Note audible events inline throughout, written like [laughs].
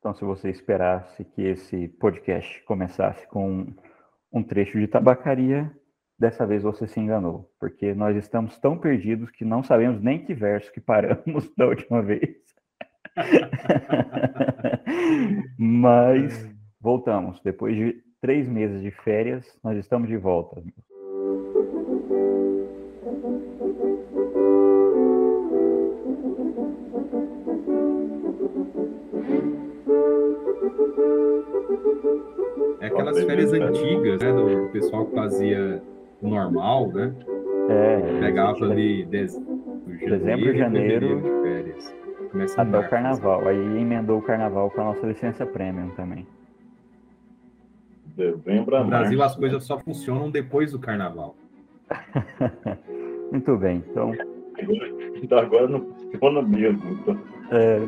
Então, se você esperasse que esse podcast começasse com um trecho de tabacaria, dessa vez você se enganou, porque nós estamos tão perdidos que não sabemos nem que verso que paramos [laughs] da última vez. [laughs] Mas voltamos. Depois de três meses de férias, nós estamos de volta. Aquelas férias antigas, né, do pessoal que fazia normal, né? É, Pegava ali dezembro, dezembro, janeiro, de férias. Começa até o março, carnaval. Aí emendou o carnaval com a nossa licença premium também. Dezembro a No Brasil março. as coisas só funcionam depois do carnaval. [laughs] Muito bem, então Então agora não funciona mesmo. Então, é,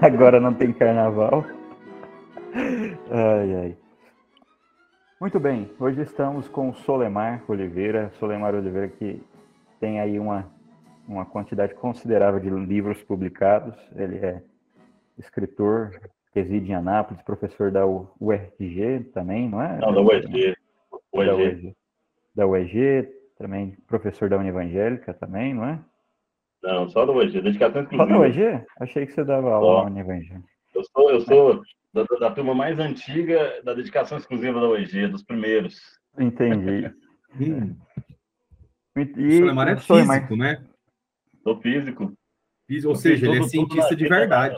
[laughs] agora não tem carnaval. Ai, ai. Muito bem, hoje estamos com o Solemar Oliveira. Solemar Oliveira que tem aí uma, uma quantidade considerável de livros publicados. Ele é escritor, reside em Anápolis, professor da U- URG também, não é? não, da UEG. Da UEG. Da UEG, também professor da Univangélica também, não é? Não, só da UEG. Dedicação Só da. UEG? Achei que você dava aula Só. na Univangélica. Eu sou, eu sou da, da- da turma mais antiga da dedicação exclusiva da UEG, dos primeiros. Entendi. [laughs] Hum, E, o Solemar é Solemar- físico, né? Sou físico. Fí- Ou Eu seja, ele é cientista de verdade.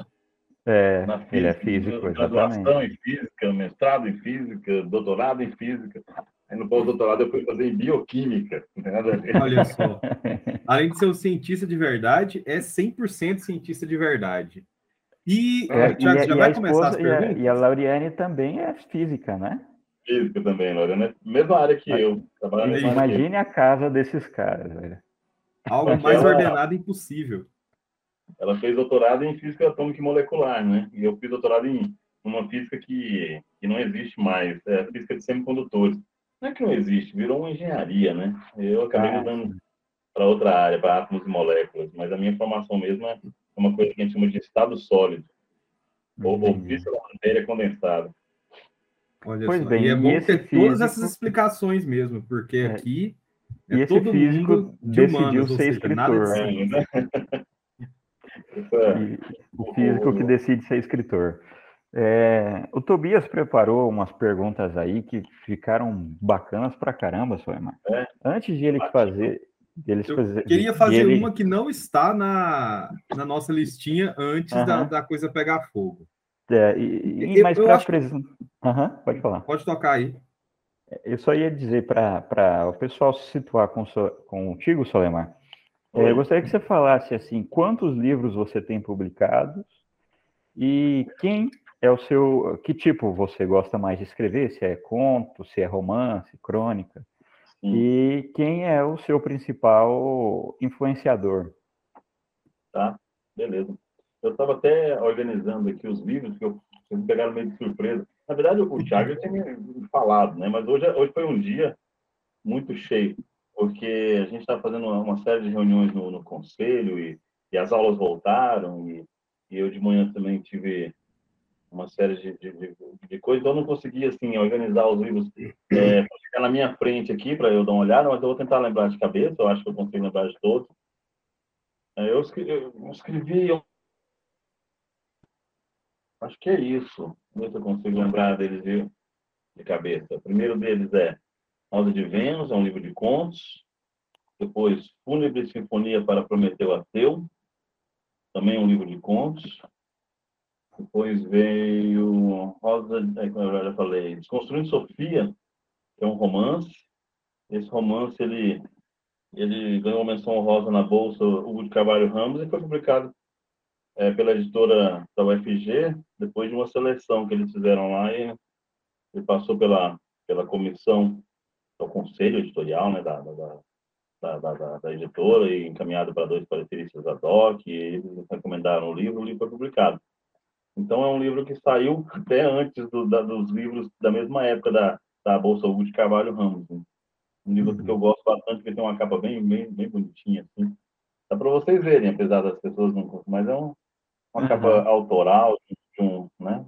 É, Na ele é física, físico, Graduação exatamente. em física, mestrado em física, doutorado em física. Aí no pós-doutorado eu fui fazer em bioquímica. Nada a ver. Olha só. [laughs] Além de ser um cientista de verdade, é 100% cientista de verdade. E, É, e, a- já e vai começar as esposa, e a, perguntas? e a Lauriane também é física, né? Física também, Lorena. Mesma área que eu. Trabalho na mesma área que eu. Imagine a casa desses caras, velho. Algo mais Ela- ordenado impossível. Ela fez doutorado em física atômica e molecular, né? E eu fiz doutorado em uma física que, que não existe mais, é a física de semicondutores. Não é que não existe, virou uma engenharia, né? Eu acabei Ah, mudando para outra área, para átomos e moléculas, mas a minha formação mesmo é uma coisa que a gente chama de estado sólido, ou, ou física da matéria condensada. Olha Pois só. bem, e é bom ter todas físico- essas explicações mesmo, porque É. aqui é E esse todo físico mundo de decidiu humanas, ou ser seja, nada de escritor. né? [laughs] E o físico que decide ser escritor. É, o Tobias preparou umas perguntas aí que ficaram bacanas pra caramba, Soemar. É. Antes de ele fazer. De ele Eu fazer Queria fazer ele- uma que não está na, na nossa listinha antes da, da coisa pegar fogo. É, e, e- mas para acho apresentar. pode falar. Pode tocar aí. Eu só ia dizer para o pessoal se situar com contigo, Solemar. É, eu gostaria que você falasse assim, quantos livros você tem publicados e quem é o seu, que tipo você gosta mais de escrever? Se é conto, se é romance, crônica? Sim. E quem é o seu principal influenciador? Tá? Beleza. Eu estava até organizando aqui os livros, que eu, vocês me pegaram meio de surpresa. Na verdade, o Thiago tinha me falado, né? Mas hoje, hoje foi um dia muito cheio, porque a gente está fazendo uma, uma série de reuniões no, no conselho e, e as aulas voltaram e, e eu de manhã também tive uma série de, de, de, coisas, então eu não consegui, assim, organizar os livros é, ficar na minha frente aqui para eu dar uma olhada, mas eu vou tentar lembrar de cabeça, eu acho que eu consigo lembrar de todos. É, Eu escrevi, eu escrevi acho que é isso. Ver se eu consigo lembrar deles de, de cabeça. O primeiro deles é Rosa de Vênus, é um livro de contos. Depois, Fúnebre Sinfonia para Prometeu Ateu, também um livro de contos. Depois veio Rosa, é, eu já falei, Desconstruindo Sofia, que é um romance. Esse romance, ele, ele ganhou menção honrosa na Bolsa Hugo de Carvalho Ramos e foi publicado é, pela editora da UFG, depois de uma seleção que eles fizeram lá e ele passou pela, pela comissão, o conselho editorial né, da, da, da, da, da editora e encaminhado para dois pareceristas da DOC, e eles recomendaram o livro, o livro foi publicado. Então, é um livro que saiu até antes do, da, dos livros da mesma época da, da Bolsa Hugo de Carvalho Ramos. Né? Um livro que eu gosto bastante, que tem uma capa bem, bem, bem bonitinha, assim. Dá para vocês verem, apesar das pessoas não mas é um, uma Uhum. capa autoral de um, né?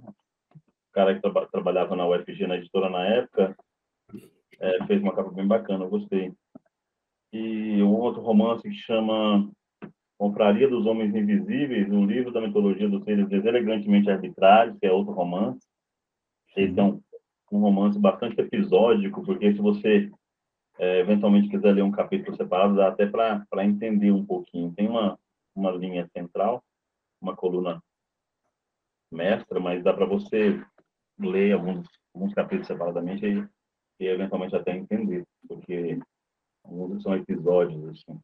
cara que tra trabalhava na UFG, na editora na época, é, fez uma capa bem bacana, eu gostei. E um outro romance que chama Confraria dos Homens Invisíveis, um livro da mitologia dos seres deselegantemente arbitrários, que é outro romance. Esse é um, um romance bastante episódico, porque se você é, eventualmente quiser ler um capítulo separado, dá até para entender um pouquinho. Tem uma, uma linha central, uma coluna mestra, mas dá para você ler alguns, alguns capítulos separadamente e, e eventualmente até entender, porque alguns são episódios, assim.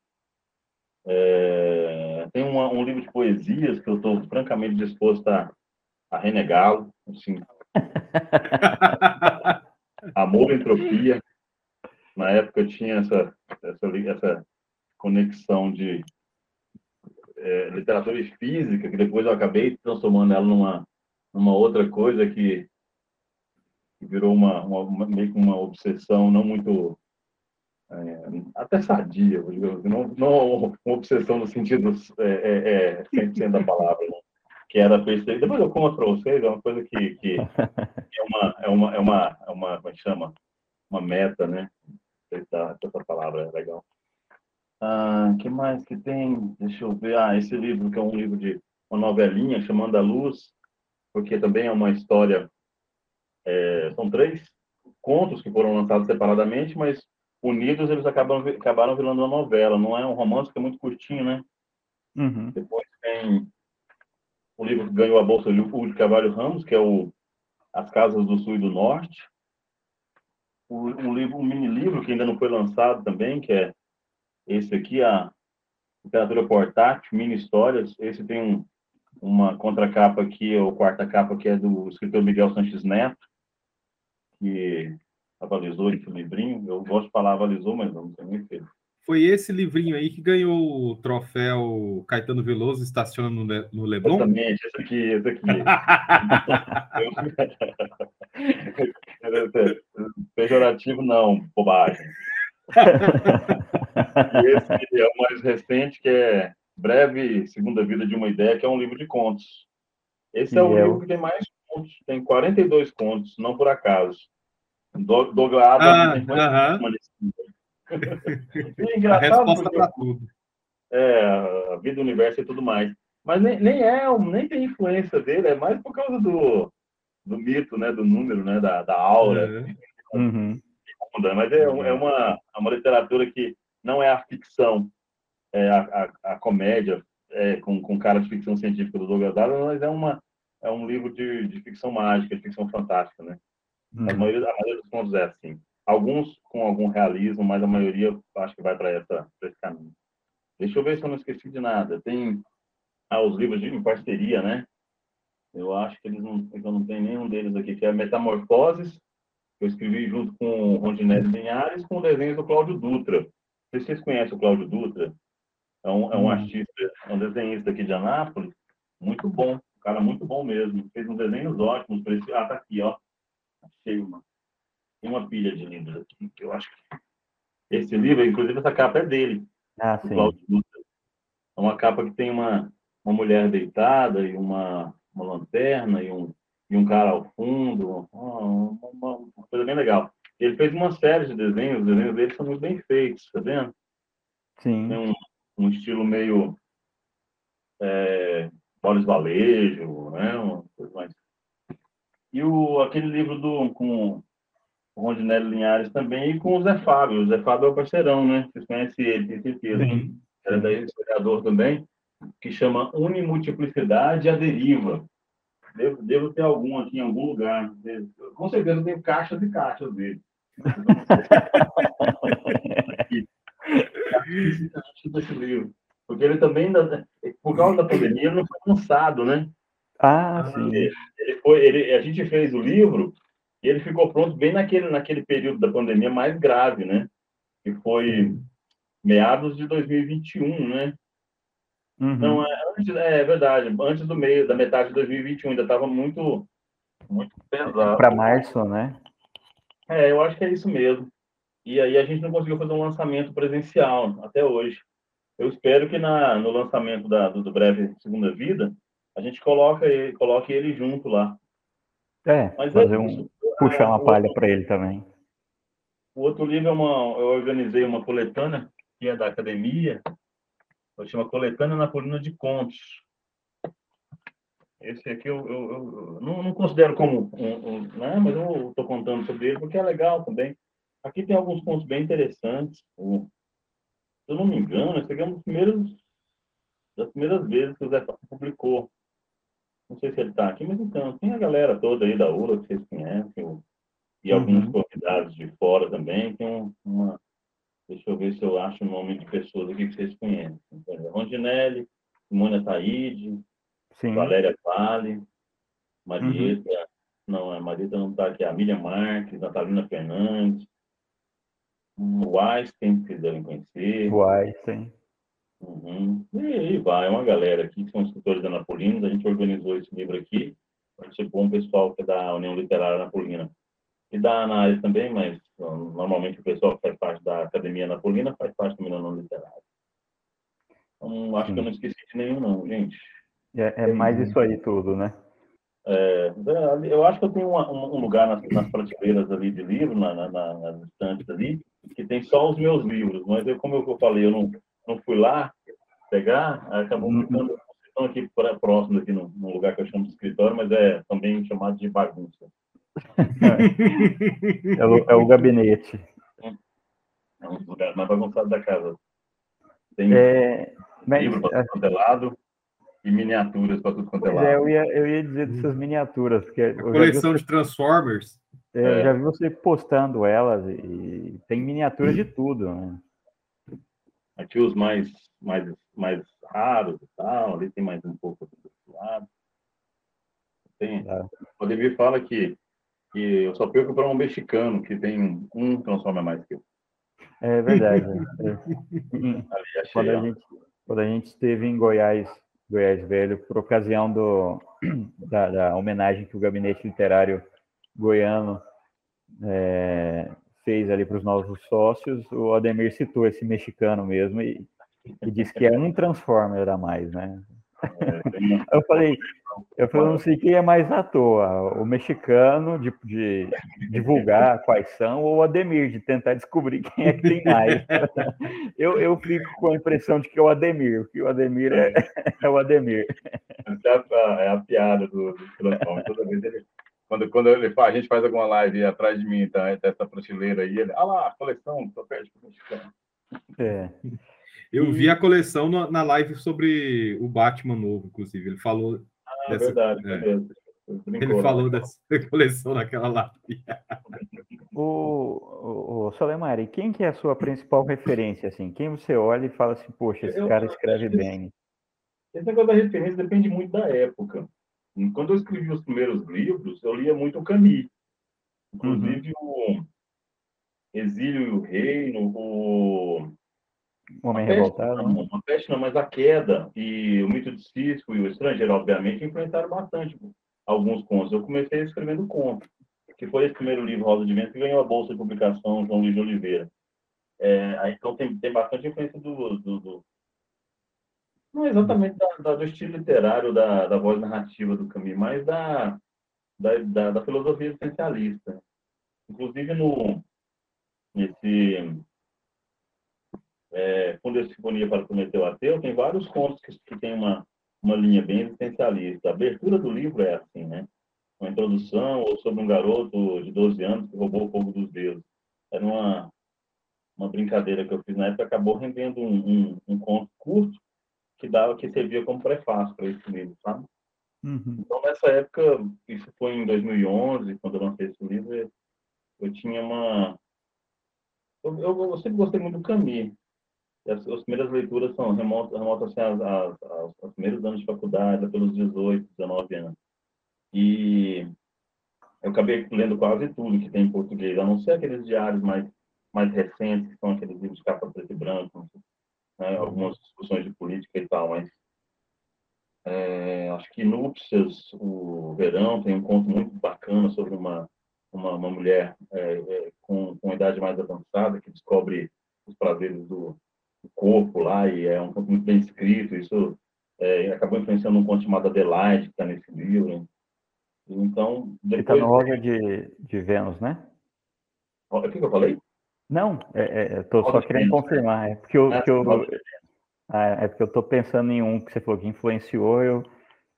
É, tem uma, um livro de poesias que eu estou francamente disposto a, a renegá-lo, assim. [laughs] Amor, Entropia. Na época tinha essa, essa, essa conexão de é, literatura e física, que depois eu acabei transformando ela numa, numa outra coisa que, que virou uma, uma, meio que uma obsessão não muito é, até sadia, não, não uma obsessão no sentido é, é, é 100% da palavra, né? que era perceber. Depois eu conto para vocês, é uma coisa que, que [laughs] é, uma, é, uma, é, uma, é uma, como é chama? Uma meta, né? Essa, essa palavra é legal. Ah, que mais que tem? Deixa eu ver. Ah, esse livro que é um livro de uma novelinha chamando a luz, porque também é uma história. É, são três contos que foram lançados separadamente, mas unidos eles acabam acabaram virando uma novela. Não é um romance que é muito curtinho, né? Uhum. Depois tem o livro que ganhou a bolsa de Hugo de Carvalho Ramos, que é o As Casas do Sul e do Norte. Um livro, um mini livro que ainda não foi lançado também, que é esse aqui, a literatura portátil, mini histórias. Esse tem um, uma contracapa aqui, ou quarta capa, que é do escritor Miguel Sanches Neto, que avalizou esse livrinho. Eu gosto de falar avalizou, mas não sei nem fez. Foi esse livrinho aí que ganhou o troféu Caetano Veloso Estaciona no, Le no Leblon? Exatamente, esse aqui, esse aqui. [laughs] Pejorativo não, bobagem. e esse é o mais recente, que é Breve Segunda Vida de uma Ideia, que é um livro de contos. Esse é o é livro que tem mais contos, tem 42 contos, não por acaso. Douglas Adams ah, uh -huh. [laughs] é engraçado. A resposta para tudo. É, a vida, do universo e tudo mais. Mas nem, nem é, nem tem influência dele, é mais por causa do, do mito, né, do número, né, da, da aura. Uhum. Mas é, é, uma, é uma literatura que não é a ficção, é a, a, a comédia é, com, com cara de ficção científica do Douglas Adams, mas é, uma, é um livro de, de ficção mágica, de ficção fantástica, né? Uhum. A, maioria, a maioria dos contos é assim. Alguns com algum realismo, mas a maioria acho que vai para esse caminho. Deixa eu ver se eu não esqueci de nada. Tem ah, os livros de, em parceria, né? Eu acho que eles não, eu não tenho nenhum deles aqui, que é Metamorfoses, que eu escrevi junto com o Rondinelli Linhares, com o desenho do Cláudio Dutra. Não sei se vocês conhecem o Cláudio Dutra. É um, é um artista, é um desenhista aqui de Anápolis, muito bom, um cara muito bom mesmo. Fez uns desenhos ótimos esse. Ah, tá aqui, ó. Achei uma. Tem uma pilha de livros aqui, que eu acho que. Esse livro, inclusive, essa capa é dele. Ah, sim. É uma capa que tem uma, uma mulher deitada e uma, uma lanterna e um, e um cara ao fundo. Uma, uma, uma coisa bem legal. Ele fez uma série de desenhos, os desenhos dele são muito bem feitos, tá vendo? Sim. Tem um, um estilo meio é, Boris Valejo, né? Uma coisa mais e o, aquele livro do, com o Rondinelli Linhares também, e com o Zé Fábio. O Zé Fábio é o parceirão, né? Vocês conhecem ele, tem certeza. Sim. Era daí historiador também, que chama Unimultiplicidade a Deriva. Devo, devo ter algum aqui em algum lugar. Com certeza tem caixas e caixas dele. [laughs] esse livro. Porque ele também, por causa da pandemia, não foi lançado, né? Ah, sim. Ele foi, ele, a gente fez o livro e ele ficou pronto bem naquele, naquele período da pandemia mais grave, né? Que foi meados de 2021, né? Uhum. Não, é, antes, é, é, verdade. Antes do meio, da metade de 2021, ainda estava muito, muito pesado. Para março, né? É, eu acho que é isso mesmo. E aí a gente não conseguiu fazer um lançamento presencial até hoje. Eu espero que na, no lançamento da, do, do Breve Segunda Vida a gente coloca ele, coloque ele junto lá. É, Mas fazer é um, puxar uma palha para ele também. O outro livro é uma, eu organizei uma coletânea que é da academia, chama Coletânea Napolina de Contos. Esse aqui eu, eu, eu não, não, considero como um, um né? mas eu estou contando sobre ele porque é legal também. Aqui tem alguns contos bem interessantes. O, se eu não me engano, esse aqui é um dos primeiros, das primeiras vezes que o Zé publicou. Não sei se ele está aqui, mas então, tem a galera toda aí da URA que vocês conhecem, e uhum. alguns convidados de fora também. Tem um, uma. Deixa eu ver se eu acho o nome de pessoas aqui que vocês conhecem. Rondinelli, Simone Taide, Valéria Vale, Marieta, uhum. não, a Marieta não está aqui, a Miriam Marques, Natalina Fernandes, o Einstein, que vocês devem conhecer. O Einstein. Uhum. E aí vai, é uma galera aqui que são escritores anapolinos, a gente organizou esse livro aqui, participou um pessoal que é da União Literária Anapolina e da análise também, mas normalmente o pessoal que faz parte da Academia Napolina faz parte também da União Literária. Então, acho Sim. que eu não esqueci de nenhum não, gente. É, é mais isso aí tudo, né? É, é eu acho que eu tenho uma, um lugar nas, nas, prateleiras ali de livro, na, na, nas estantes ali, que tem só os meus livros, mas eu, como eu falei, eu não, não fui lá pegar, acabou uhum. ficando estão aqui próximo aqui no, no, lugar que eu chamo de escritório, mas é também chamado de bagunça. é, o, é o gabinete. É um dos lugares mais bagunçados da casa. Tem é, mas, livro para todo é lado e miniaturas para tudo quanto é lado. É, eu, ia, eu ia dizer dessas miniaturas. A coleção de Transformers. É, é. Já vi você postando elas e tem miniaturas de tudo. Né? Aqui os mais, mais, mais raros e tal, ali tem mais um pouco do lado. Tem, é. O Ademir fala que, que eu só perco para um mexicano, que tem um Transformer mais que eu. É verdade. [laughs] é. quando, a gente, quando a gente esteve em Goiás Goiás Velho, por ocasião do, [clears throat] da, da homenagem que o Gabinete Literário Goiano é, fez ali para os novos sócios, o Ademir citou esse mexicano mesmo e, e disse que é um Transformer a mais, né? É, eu falei, eu falei, não sei quem é mais à toa, o mexicano de, de, divulgar quais são, ou o Ademir, de tentar descobrir quem é que tem mais. Eu, eu fico com a impressão de que é o Ademir, que o Ademir é, é o Ademir. É a, é a piada do, do Toda vez ele, quando, quando ele faz, a gente faz alguma live atrás de mim, tá, essa prateleira aí, ele, ah lá, a coleção, só perde para o mexicano. É. [laughs] Eu vi a coleção na, na live sobre o Batman novo, inclusive. Ele falou é dessa, verdade. É. Ele falou dessa [laughs] coleção naquela live. O, o, o Solemari, quem que é a sua principal referência? Assim? Quem você olha e fala assim, poxa, esse eu, cara escreve bem? Esse negócio da referência depende muito da época. Quando eu escrevi os primeiros livros, eu lia muito o Camus. Inclusive uhum. o Exílio e o Reino, o Homem Revoltado. Não, né? Uma peste não, mas a queda e o mito de Cisco e o estrangeiro, obviamente, influenciaram bastante alguns contos. Eu comecei escrevendo contos, que foi esse primeiro livro, Rosa de Vento, que ganhou a bolsa de publicação João Luiz de Oliveira. É, então tem, tem bastante influência do, do, do não exatamente da, da, do estilo literário, da, da voz narrativa do Camus, mas da, da, da, filosofia existencialista. Inclusive, no, nesse é, Fundo de Sinfonia para Prometeu Ateu, tem vários contos que, que tem uma, uma linha bem existencialista. A abertura do livro é assim, né? Uma introdução ou sobre um garoto de 12 anos que roubou o fogo dos deuses. Era uma, uma brincadeira que eu fiz na época, acabou rendendo um, um, um conto curto que dava, que servia como prefácio para esse livro, sabe? Uhum. Então, nessa época, isso foi em 2011, quando eu lancei esse livro, eu tinha uma... Eu, eu, eu sempre gostei muito do Camus, as, as primeiras leituras são remontam, remontam assim, aos, aos, aos primeiros anos de faculdade, pelos 18, 19 anos. E eu acabei lendo quase tudo que tem em português, a não ser aqueles diários mais, mais recentes, que são aqueles livros de capa preto e branco, né, algumas discussões de política e tal, mas é, acho que Núpcias, o Verão, tem um conto muito bacana sobre uma, uma, uma mulher é, é, com, com idade mais avançada que descobre os prazeres do, o corpo lá, e é um conto muito bem escrito. Isso é, acabou influenciando um conto chamado Adelaide, que está nesse livro. Então, depois... Ele está no Roger de, de Vênus, né? O que, que eu falei? Não, é, é, estou só querendo Vênus, confirmar. É porque eu, é, que eu, ah, é porque eu estou pensando em um que você falou que influenciou, eu,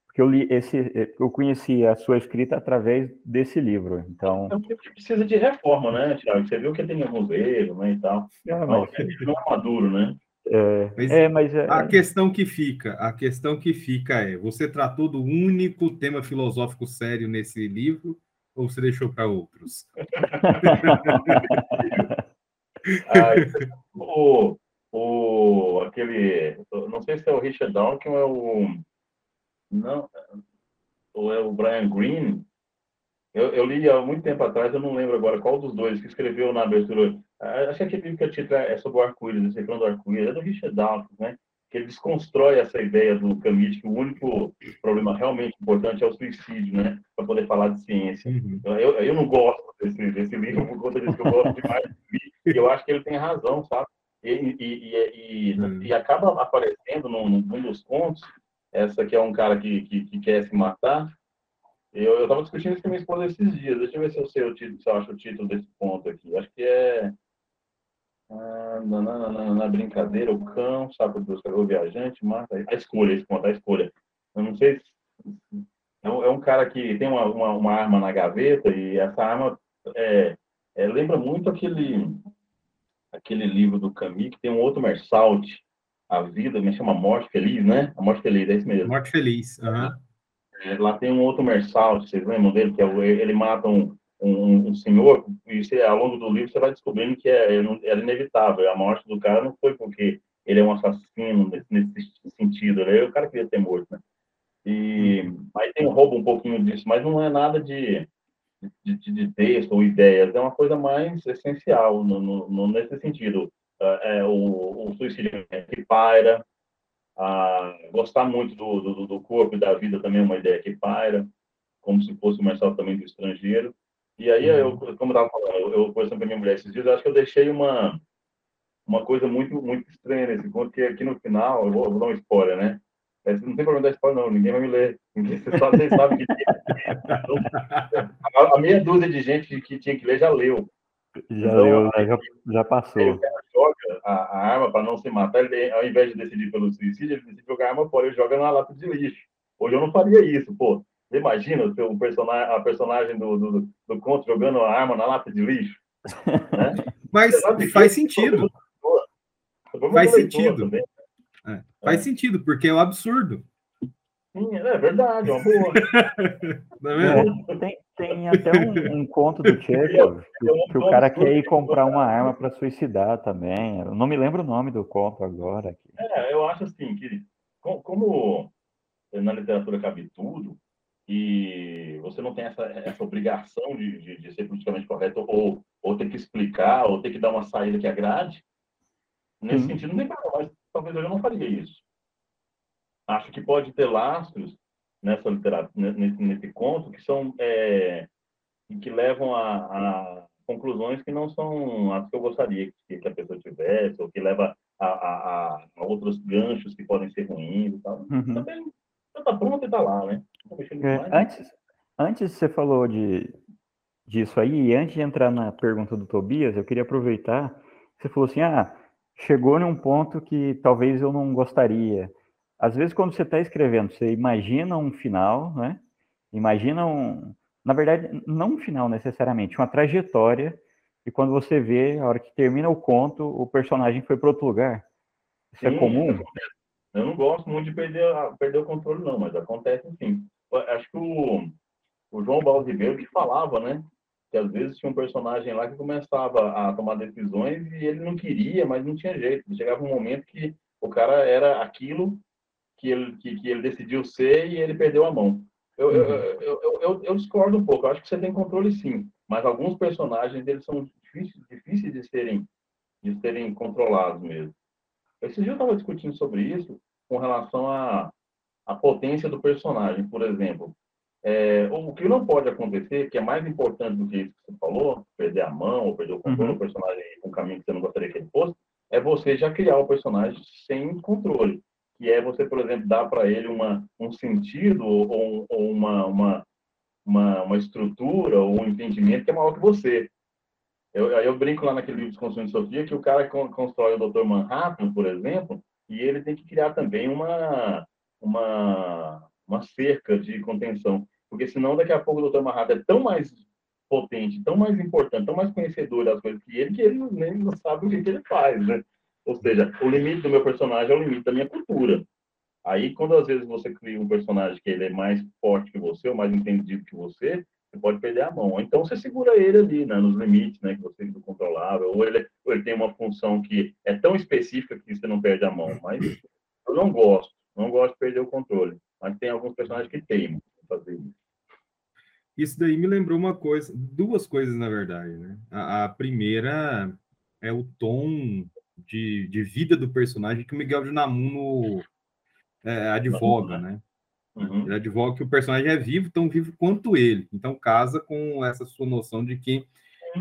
porque eu li esse, eu conheci a sua escrita através desse livro, então... É um livro que precisa de reforma, né, Tiago? Você viu que tem alguns erros, né, e tal. Ah, mas... Não é maduro, né? É, mas, é, mas é, a questão que fica, a questão que fica é, você tratou do único tema filosófico sério nesse livro ou você deixou para outros? [laughs] O, o, aquele, não sei se é o Richard Dawkins ou é o, não, ou é o Brian Greene, eu, eu, li há muito tempo atrás, eu não lembro agora qual dos dois que escreveu na abertura. Ah, acho que aquele livro que eu título é sobre o arco-íris, do arco-íris, é do Richard Dawkins, né? Que ele desconstrói essa ideia do Camus, que o único problema realmente importante é o suicídio, né? Para poder falar de ciência. Uhum. Eu, eu não gosto desse, desse livro por conta disso que eu gosto demais e eu acho que ele tem razão, sabe? E, e, e, e, uhum. e acaba aparecendo num, num dos contos, essa que é um cara que, que, que quer se matar, eu estava discutindo isso com minha esposa esses dias. Deixa eu ver se eu sei o título, se eu acho o título desse ponto aqui. Acho que é. Ah, na, na, na, na, brincadeira, o cão, sabe buscar o viajante, mata. A escolha, esse ponto, a escolha. Eu não sei se. É um, é um cara que tem uma, uma, uma, arma na gaveta e essa arma é, é, lembra muito aquele, aquele livro do Camus, que tem um outro Mersault, A Vida, me chama Morte Feliz, né? A Morte Feliz, é isso mesmo. Morte Feliz, aham. Uhum. Lá tem um outro Mersal, vocês lembram dele? Que é o, ele mata um, um, um, senhor, e você, ao longo do livro você vai descobrindo que é, era inevitável. A morte do cara não foi porque ele é um assassino nesse, nesse sentido, ele é o cara queria ter morto, né? E aí tem um roubo um pouquinho disso, mas não é nada de, de, de texto ou ideias, é uma coisa mais essencial no, no, nesse sentido. É, é o, o suicídio que paira, a gostar muito do, do, do, corpo e da vida também é uma ideia que paira, como se fosse o Marcelo também do estrangeiro. E aí, eu, uhum. como eu estava falando, eu, eu conversando com a minha mulher esses dias, acho que eu deixei uma, uma coisa muito, muito estranha nesse conto, que aqui no final, eu vou, eu vou dar um spoiler, né? Não tem problema dar spoiler, não, ninguém vai me ler. Vocês sabem que. a, a meia dúzia de gente que tinha que ler já leu. Já então, leu, né? já, já passou. Aí, joga a, a arma para não se matar, ele, ao invés de decidir pelo suicídio, ele decide jogar a arma fora e joga na lata de lixo. Hoje eu não faria isso, pô. Imagina o personagem, a personagem do, do, do conto jogando a arma na lata de lixo. Né? Mas [laughs] faz sentido. Faz sentido. Né? É, faz é. sentido, porque é um absurdo. Sim, é verdade, é uma boa. [laughs] é, tem, tem até um, um conto do Chekhov que, que, o cara quer ir comprar uma arma para suicidar também. Eu não me lembro o nome do conto agora. É, eu acho assim que, como na literatura cabe tudo, e você não tem essa, essa obrigação de, de, de ser politicamente correto ou, ou ter que explicar, ou ter que dar uma saída que agrade, nesse sentido não tem problema, mas talvez eu não faria isso acho que pode ter lastros nessa literatura, nesse, nesse conto, que são é, que levam a, a, conclusões que não são as que eu gostaria que, que a pessoa tivesse, ou que leva a, a, a, outros ganchos que podem ser ruins e tal. Uhum. Também está pronto e está lá, né? É, antes, antes você falou de, disso aí, e antes de entrar na pergunta do Tobias, eu queria aproveitar, você falou assim, ah, chegou num ponto que talvez eu não gostaria, às vezes, quando você está escrevendo, você imagina um final, né? Imagina um. Na verdade, não um final necessariamente, uma trajetória, e quando você vê, a hora que termina o conto, o personagem foi para outro lugar. Isso é sim, é comum? Eu não gosto muito de perder, perder o controle, não, mas acontece sim. Acho que o, o João Baldo Ribeiro que falava, né? Que às vezes tinha um personagem lá que começava a tomar decisões e ele não queria, mas não tinha jeito. Chegava um momento que o cara era aquilo que ele, que, que ele decidiu ser e ele perdeu a mão. Eu, uhum. eu, eu, eu, eu, discordo um pouco. Eu acho que você tem controle sim, mas alguns personagens eles são difíceis, difíceis de serem de serem controlados mesmo. Esse dia eu estava discutindo sobre isso com relação à, à potência do personagem, por exemplo. É, o que não pode acontecer, que é mais importante do que isso que você falou, perder a mão ou perder o controle uhum. do personagem com um caminho que você não gostaria que ele fosse, é você já criar o personagem sem controle que é você, por exemplo, dar para ele uma, um sentido ou, ou uma, uma, uma, uma estrutura ou um entendimento que é maior que você. Eu, eu brinco lá naquele livro de Construção de Sofia que o cara constrói o Dr. Manhattan, por exemplo, e ele tem que criar também uma, uma, uma cerca de contenção, porque senão daqui a pouco o Dr. Manhattan é tão mais potente, tão mais importante, tão mais conhecedor das coisas que ele, que ele nem não sabe o que, que ele faz, né? Ou seja, o limite do meu personagem é o limite da minha cultura. Aí, quando às vezes você cria um personagem que ele é mais forte que você, ou mais entendido que você, você pode perder a mão. Então, você segura ele ali, né, nos limites, né, que você é controlável, ou ele, ou ele tem uma função que é tão específica que você não perde a mão. Mas eu não gosto, não gosto de perder o controle. Mas tem alguns personagens que teimam fazer isso. Isso daí me lembrou uma coisa, duas coisas, na verdade, né? A, a primeira é o tom de, de vida do personagem que o Miguel de Unamuno é, advoga, né? Uhum. Ele advoga que o personagem é vivo, tão vivo quanto ele. Então casa com essa sua noção de que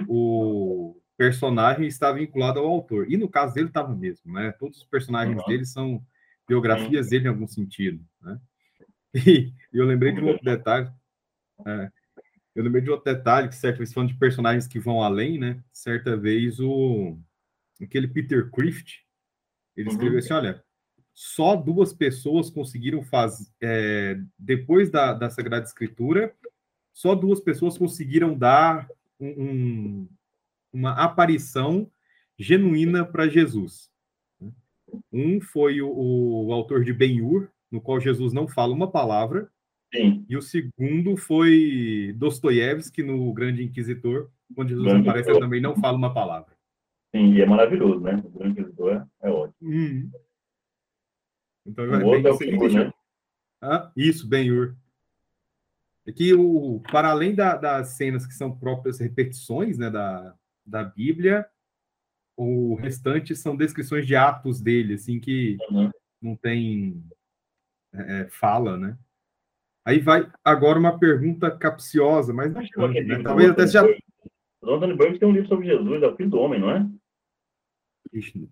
o personagem está vinculado ao autor. E no caso dele estava mesmo, né? Todos os personagens uhum. dele são biografias uhum. dele em algum sentido, né? [laughs] E eu lembrei de um outro detalhe. É, eu lembrei de outro detalhe que certa vez falando de personagens que vão além, né? Certa vez o aquele Peter Crift, ele uhum. escreveu assim, olha, só duas pessoas conseguiram fazer, é, depois da, da Sagrada Escritura, só duas pessoas conseguiram dar um, uma aparição genuína para Jesus. Um foi o, o autor de Ben-Hur, no qual Jesus não fala uma palavra, Sim. e o segundo foi Dostoiévski, no Grande Inquisitor, quando Jesus Grande aparece, ele também não fala uma palavra. Sim, e é maravilhoso, né? O Grande Inquisitor é, é ótimo. Hum. Então, o outro é o Benhur, né? Ah, isso, Ben-Hur. É que, o, para além da, das cenas que são próprias repetições né, da, da Bíblia, o restante são descrições de atos dele, assim, que uhum. não tem é, é, fala, né? Aí vai agora uma pergunta capciosa, mas não tanto, né? Talvez até já... O Anthony Burke tem um livro sobre Jesus, é o filho do homem, não é? Ixi,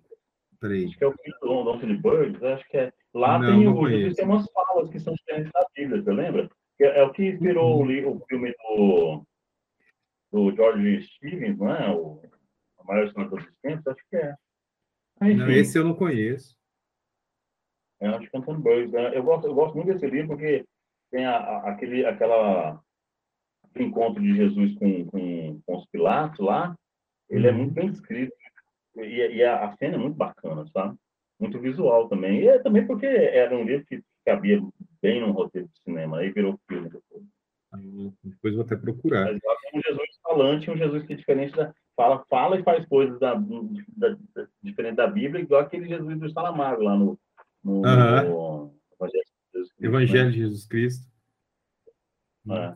peraí. Acho que é o filho do Anthony Burke, acho que é Lá não, tem, não o, tem umas falas que são diferentes da Bíblia, você lembra? É, é o que inspirou uhum. o, o, filme do, do George Stevens, não é? O, a maior história dos tempos, acho que é. Enfim, não, esse eu não conheço. É, acho que é Antônio Burns. Né? Eu, gosto, eu gosto muito desse livro porque tem a, a, aquele, aquela encontro de Jesus com, com, com os Pilatos lá. Ele é uhum. muito bem escrito. E, e a, a cena é muito bacana, sabe? muito visual também. E é também porque era um livro que cabia bem num roteiro de cinema, aí virou filme depois. Depois vou até procurar. Mas lá tem um Jesus falante, um Jesus que é diferente da. Fala, fala e faz coisas da, da, da diferente da Bíblia, igual aquele Jesus do Salamago lá no, no, no Evangelho de Jesus Cristo. Evangelho né? de Jesus Cristo. É.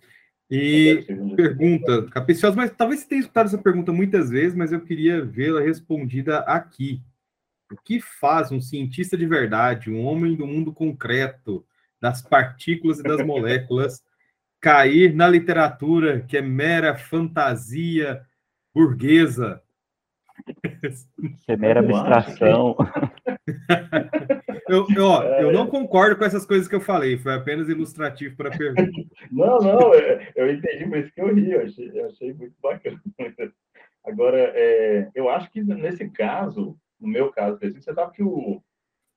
E pergunta, capiciosa, mas talvez você tenha escutado essa pergunta muitas vezes, mas eu queria vê-la respondida aqui. O que faz um cientista de verdade, um homem do mundo concreto, das partículas e das [laughs] moléculas, cair na literatura que é mera fantasia burguesa? Que é mera abstração. [laughs] [laughs] eu, eu, ó, eu não concordo com essas coisas que eu falei, foi apenas ilustrativo para a pergunta. [laughs] Não, não, eu, entendi, por isso que eu ri, eu achei, eu achei muito bacana. [laughs] Agora, é, eu acho que nesse caso, no meu caso específico, você sabe que o,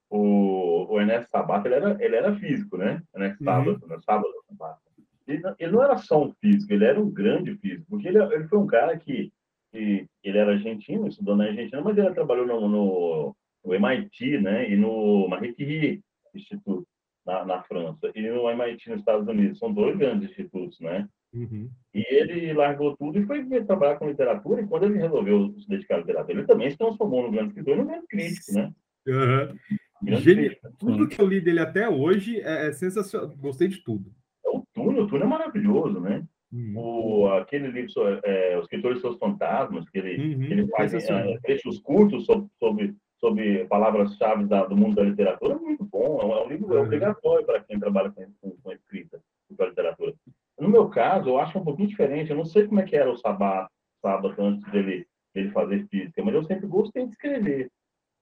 o, o Ernesto Sabato ele era, ele era físico, né? Ernesto uhum. Sabato, né? Sábado, Sabato. Ele, ele não era só um físico, ele era um grande físico, porque ele, ele foi um cara que, que ele era argentino, estudou na Argentina, mas ele trabalhou no, no, no MIT, né? E no Marie Curie Instituto, na, na França, e no MIT nos Estados Unidos. São dois grandes institutos, né? Uhum. E ele largou tudo e foi trabalhar com literatura. E quando ele resolveu se dedicar à literatura, ele também se transformou no grande escritor e no grande crítico, né? Uhum. Crítico. Tudo que eu li dele até hoje é, é sensacional. Gostei de tudo. É o Túnel, o Túnel é maravilhoso, né? Uhum. O, aquele livro, é, Os Escritores e Seus Fantasmas, que ele, uhum. ele faz é, trechos curtos sobre, sobre, sobre palavras-chave do mundo da literatura, é muito bom. É um, é livro uhum. obrigatório para quem trabalha com, com, escrita, com a literatura. No meu caso, eu acho um pouquinho diferente. Eu não sei como é que era o sábado, sábado antes dele, dele fazer física, mas eu sempre gostei de escrever.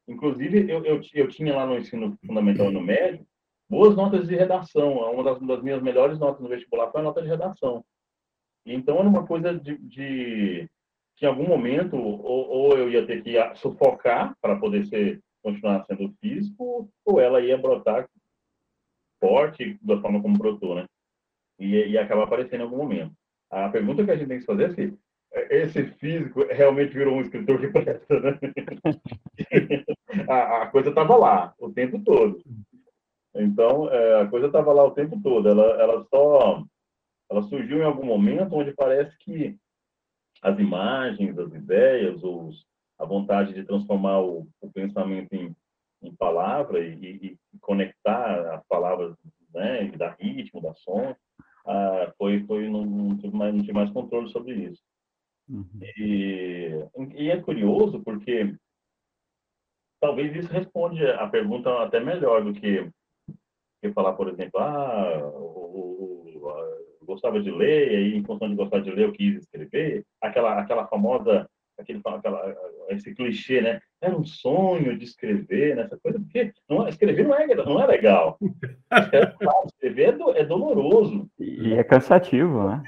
Inclusive, eu, eu, eu tinha lá no ensino fundamental e no médio boas notas de redação. Uma das, das, minhas melhores notas no vestibular foi a nota de redação. Então, era uma coisa de, de em algum momento, ou, ou eu ia ter que sufocar para poder ser, continuar sendo físico, ou ela ia brotar forte da forma como brotou, né? E, e acabar aparecendo em algum momento. A pergunta que a gente tem que fazer é se esse físico realmente virou um escritor que presta, né? [laughs] a, a, coisa estava lá o tempo todo. Então, é, a coisa estava lá o tempo todo. Ela, ela só ela surgiu em algum momento onde parece que as imagens, as ideias, os, a vontade de transformar o, o pensamento em, em palavra e, e, conectar as palavras, né, dar ritmo, dar som, ah, foi, foi não, não, tive mais, não tive mais controle sobre isso. Uhum. E, e é curioso porque talvez isso responde a pergunta até melhor do que, que falar, por exemplo, ah, o, gostava de ler, e aí, em função de gostar de ler, eu quis escrever. Aquela, aquela famosa, aquele, aquela, esse clichê, né? Era um sonho de escrever, nessa né? coisa, porque não, escrever não é, não é legal. escrever é, do, é doloroso. E é cansativo, né?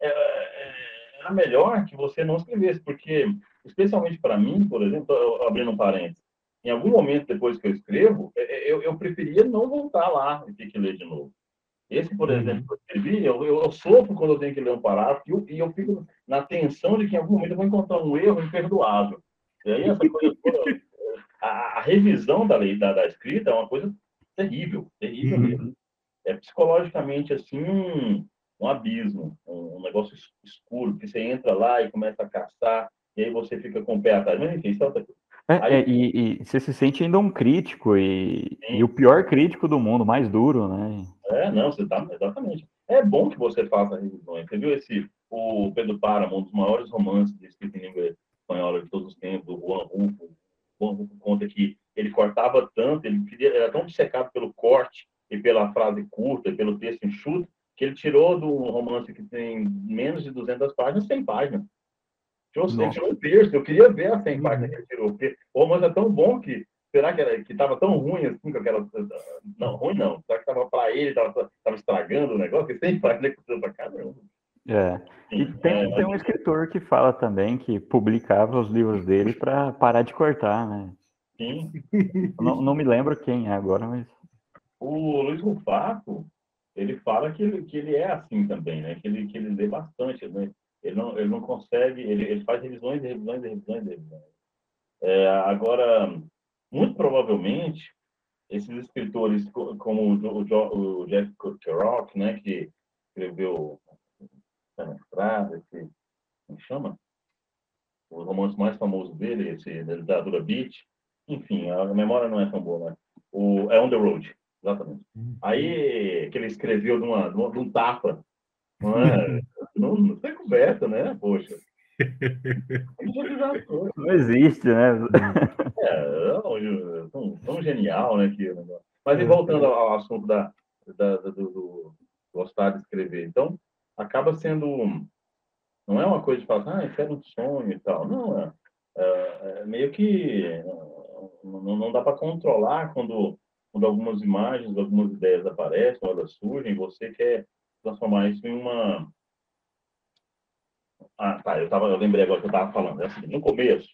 É, é, era melhor que você não escrevesse, porque, especialmente para mim, por exemplo, abrindo um parênteses, em algum momento depois que eu escrevo, é, é, eu, eu preferia não voltar lá e ter que ler de novo. Esse, por uhum. exemplo, que eu escrevi, eu, eu, sofro quando eu tenho que ler um parágrafo e eu, e eu fico na tensão de que em algum momento eu vou encontrar um erro imperdoável. E aí essa coisa toda, a, a, revisão da lei da, da, escrita é uma coisa terrível, terrível uhum. mesmo. É psicologicamente assim um, um abismo, um, um, negócio escuro, que você entra lá e começa a caçar, e aí você fica com o pé atrás. Mas enfim, isso é outra coisa. É, aí, é, e, e, você se sente ainda um crítico, e, e, o pior crítico do mundo, mais duro, né? É, não, você tá, exatamente. É bom que você faça revisões. Você viu esse, o Pedro Páramo, um dos maiores romances de escrita em língua espanhola de todos os tempos, do Juan Rufo. O Juan Rufo conta que ele cortava tanto, ele era tão obcecado pelo corte e pela frase curta e pelo texto enxuto, que ele tirou do romance que tem menos de 200 páginas, 100 páginas. Tirou, tirou um terço. Eu queria ver as 100 páginas que ele tirou, porque o romance é tão bom que será que era que estava tão ruim assim com aquela não ruim não será que estava para ele estava estragando o negócio? Que sempre faz né para caramba. É. E tem, é, tem um escritor que fala também que publicava os livros dele para parar de cortar né? Sim. Não, não me lembro quem é agora mas o Luiz Rufato ele fala que ele, que ele é assim também né? Que ele que ele lê bastante né ele não ele não consegue ele, ele faz revisões revisões revisões revisões é, agora muito provavelmente, esses escritores como o, o, o Jeff Kerouac, né, que escreveu a mestrado, esse, como chama? O romance mais famoso dele, esse da literatura beat. Enfim, a memória não é tão boa, né? O, é On the Road, exatamente. Uhum. Aí, que ele escreveu de, uma, de um tapa. Não, é, [laughs] não, não tem conversa, né? Poxa. Não existe, né? É, tão, tão genial, né? Que, mas e voltando ao assunto da, da do, do, gostar de escrever, então acaba sendo não é uma coisa de falar, ah, isso era um sonho e tal. Não, é, é, é meio que não, não dá para controlar quando, quando algumas imagens, algumas ideias aparecem, elas surgem, você quer transformar isso em uma ah, tá. Eu, tava, eu lembrei agora que eu estava falando. É assim, no começo,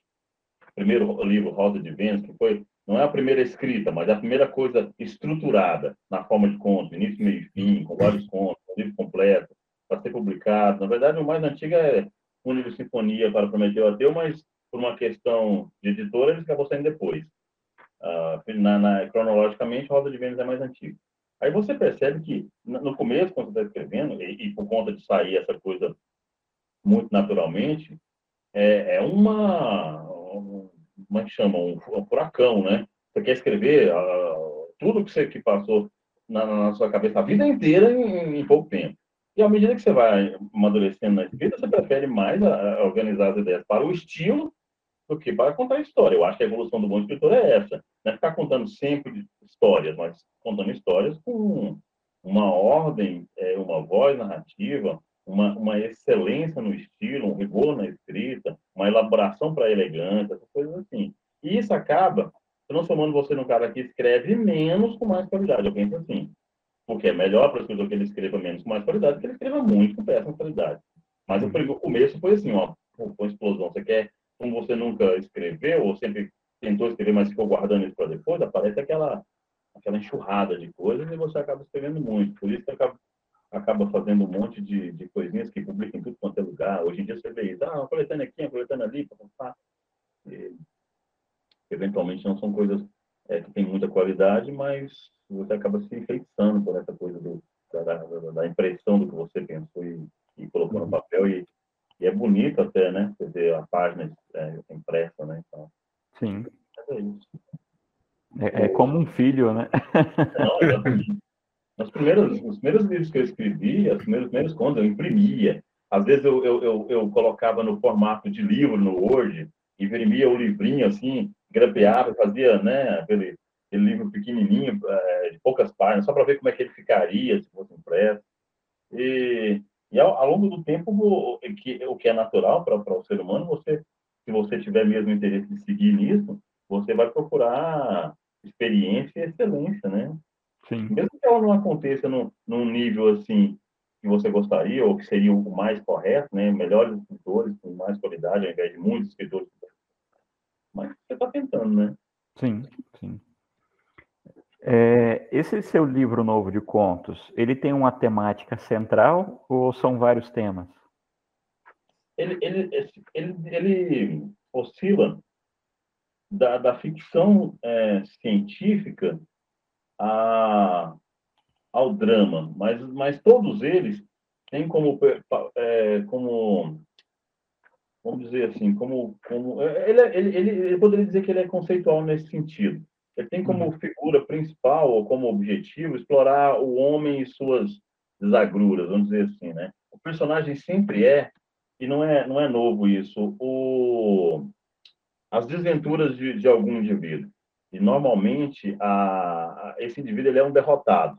primeiro livro, Rosa de Vênus, que foi, não é a primeira escrita, mas é a primeira coisa estruturada na forma de conto, início, meio e fim, com vários contos, um livro completo, para ser publicado. Na verdade, o mais antigo é um livro Sinfonia para Prometeu Ateu, mas por uma questão de editora, ele acabou saindo depois. Uh, na, na, cronologicamente, Rosa de Vênus é mais antigo. Aí você percebe que, no começo, quando você está escrevendo, e, e, por conta de sair essa coisa muito naturalmente, é, é uma, como é que chama? Um, furacão, né? Você quer escrever uh, tudo que você que passou na, na, sua cabeça a vida inteira em, em, pouco tempo. E à medida que você vai amadurecendo na escrita, você prefere mais a, a organizar as ideias para o estilo do que para contar a história. Eu acho que a evolução do bom escritor é essa. Não é ficar contando sempre histórias, mas contando histórias com uma ordem, é, uma voz narrativa, uma, uma excelência no estilo, um rigor na escrita, uma elaboração para elegância, coisas assim. E isso acaba transformando você num cara que escreve menos com mais qualidade. Eu penso assim. Porque é melhor para o escritor que ele escreva menos com mais qualidade que ele escreva muito com péssima qualidade. Mas o, primeiro, começo foi assim, ó, uma explosão. Você quer, como você nunca escreveu, ou sempre tentou escrever, mas ficou guardando isso para depois, aparece aquela, aquela enxurrada de coisas e você acaba escrevendo muito. Por isso que acaba, acaba fazendo um monte de, de coisinhas que publica em tudo quanto é lugar. Hoje em dia você vê isso, ah, uma coletânea aqui, uma coletânea ali, papá. E, eventualmente não são coisas é, que têm muita qualidade, mas você acaba se enfeitiçando por essa coisa do, da, da, da, impressão do que você pensou e, e colocou no uhum. papel. E, e, é bonito até, né? Você ver a página é, impressa, né? Então, Sim. É. É, é, como um filho, né? Não, Nos primeiros, os primeiros livros que eu escrevi, os primeiros, primeiros contos, eu imprimia. Às vezes eu, eu, eu, eu, colocava no formato de livro no Word, imprimia o livrinho assim, grampeava, fazia né, aquele, aquele livro pequenininho, é, de poucas páginas, só para ver como é que ele ficaria se fosse impresso. E, e ao, ao, longo do tempo, o que, o que é natural para o ser humano, você, se você tiver mesmo interesse de seguir nisso, você vai procurar experiência e excelência, né? Sim. Mesmo que ela não aconteça no, num nível assim que você gostaria, ou que seria o mais correto, né? Melhores escritores com mais qualidade, ao invés de muitos escritores. Mas você está tentando, né? Sim, sim. É, esse seu livro novo de contos, ele tem uma temática central ou são vários temas? Ele, ele, ele, ele oscila da, da ficção é, científica a, ao drama, mas, mas todos eles têm como, é, como vamos dizer assim, como, como ele, ele, ele, ele, poderia dizer que ele é conceitual nesse sentido. Ele tem como uhum. figura principal ou como objetivo explorar o homem e suas desagruras, vamos dizer assim, né? O personagem sempre é e não é não é novo isso. O as desventuras de, de algum indivíduo. E normalmente a, a, esse indivíduo ele é um derrotado.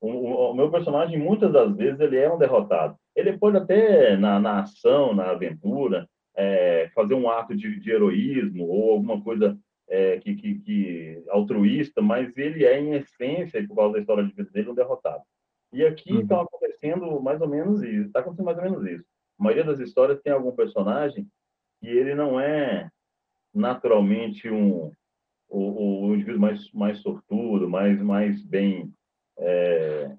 O, o, o, meu personagem muitas das vezes ele é um derrotado. Ele pode até na, na ação, na aventura, é, fazer um ato de, de, heroísmo ou alguma coisa é, que, que, que, altruísta, mas ele é em essência, por causa da história de vida dele, um derrotado. E aqui está uhum. acontecendo mais ou menos isso. Está acontecendo mais ou menos isso. A maioria das histórias tem algum personagem que ele não é naturalmente um o, o indivíduo mais mais sortudo, mais mais bem é,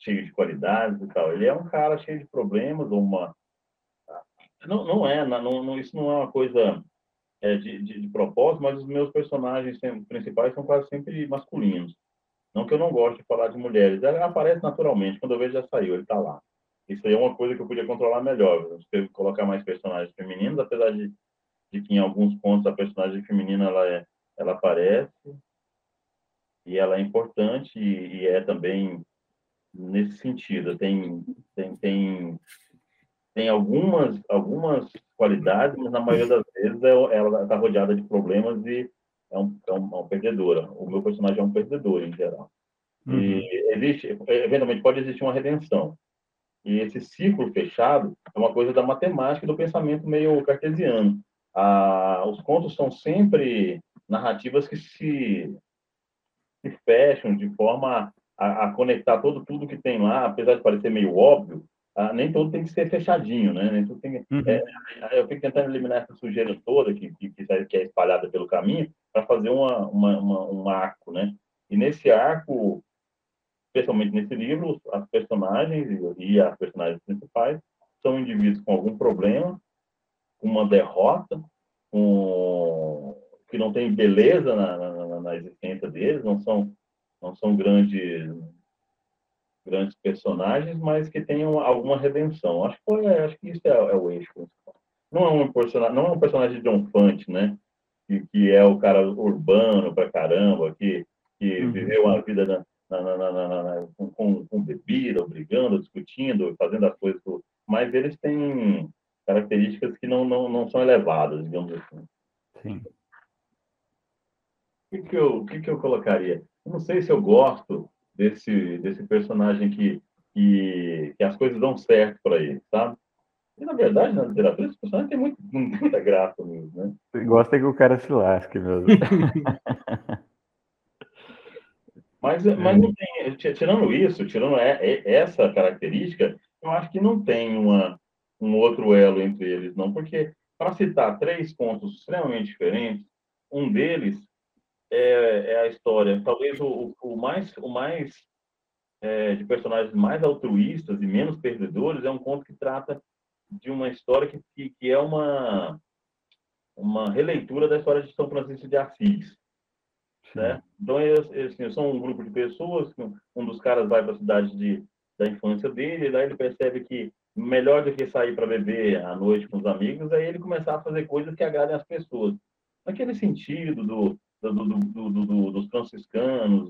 cheio de qualidades e tal. Ele é um cara cheio de problemas, uma não, não é, não, não, isso não é uma coisa é, de, de, de, propósito, mas os meus personagens principais são quase sempre masculinos. Não que eu não goste de falar de mulheres, ela aparece naturalmente, quando eu vejo já saiu, ele está lá. Isso aí é uma coisa que eu podia controlar melhor, eu colocar mais personagens femininos, apesar de de que em alguns pontos a personagem feminina ela, é, ela aparece. E ela é importante e, e é também nesse sentido. Tem tem tem, tem algumas algumas qualidades mas na maioria das vezes é, ela está rodeada de problemas e é, um, é, um, é uma perdedora o meu personagem é um perdedor em geral. Uhum. e existe eventualmente pode existir uma redenção. E esse ciclo fechado é uma coisa da matemática do pensamento meio cartesiano. Ah, os contos são sempre narrativas que se, se fecham de forma a, a, conectar todo tudo que tem lá, apesar de parecer meio óbvio, ah, nem todo tem que ser fechadinho, né? Nem tudo tem, uhum. é, eu fico tentando eliminar essa sujeira toda que, que, que é espalhada pelo caminho para fazer uma, uma, uma, um arco, né? E nesse arco, especialmente nesse livro, as personagens e as personagens principais são indivíduos com algum problema uma derrota, um, que não tem beleza na, na, na, existência deles, não são, não são grandes, grandes personagens, mas que tenham alguma redenção. Acho que, acho que isso é, é o eixo principal. Não é um personagem, não é um personagem de John Fante, né? Que, que é o cara urbano pra caramba, que, que uhum. viveu uma vida na, na, na, na, com, com, bebida, brigando, discutindo, fazendo as coisas. Mas eles têm características que não, não, não são elevadas, digamos assim. Sim. O que, que, eu, que, que eu colocaria? Eu não sei se eu gosto desse, desse personagem que, que, que as coisas dão certo para ele, sabe? E, na verdade, na literatura, esse personagem tem muito, muita graça mesmo, né? Você gosta que o cara se lasque mesmo. [laughs] mas, mas não tem, tirando isso, tirando essa característica, eu acho que não tem uma, um outro elo entre eles, não, porque para citar três pontos extremamente diferentes, um deles é, é a história, talvez o, o mais, o mais é, de personagens mais altruístas e menos perdedores, é um conto que trata de uma história que, que, que é uma, uma releitura da história de São Francisco de Assis. Né? Então, eles, assim, são um grupo de pessoas, um dos caras vai para a cidade de, da infância dele, e daí ele percebe que melhor do que sair para beber à noite com os amigos, é ele começar a fazer coisas que agradem as pessoas. Naquele sentido do, do, do, do dos franciscanos,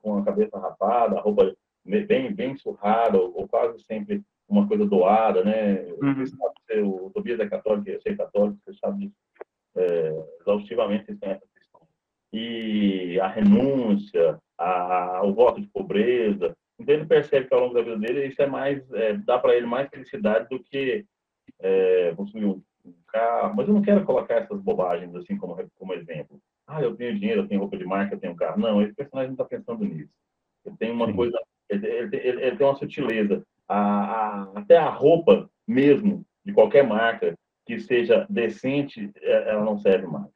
com a cabeça rapada, a roupa bem, bem surrada, ou, quase sempre uma coisa doada, né? Uhum. O Tobias é católico, eu sei católico, você sabe disso. É, exaustivamente essa questão. E a renúncia, a, o voto de pobreza. Então ele percebe que ao longo da vida dele isso é mais, é, dá para ele mais felicidade do que é, construir um, um, carro. Mas eu não quero colocar essas bobagens assim como, como exemplo. Ah, eu tenho dinheiro, eu tenho roupa de marca, eu tenho carro. Não, esse personagem não está pensando nisso. Ele tem uma Sim. coisa, ele, ele, ele, ele, tem uma sutileza. A, a, até a roupa mesmo, de qualquer marca, que seja decente, é, ela não serve mais.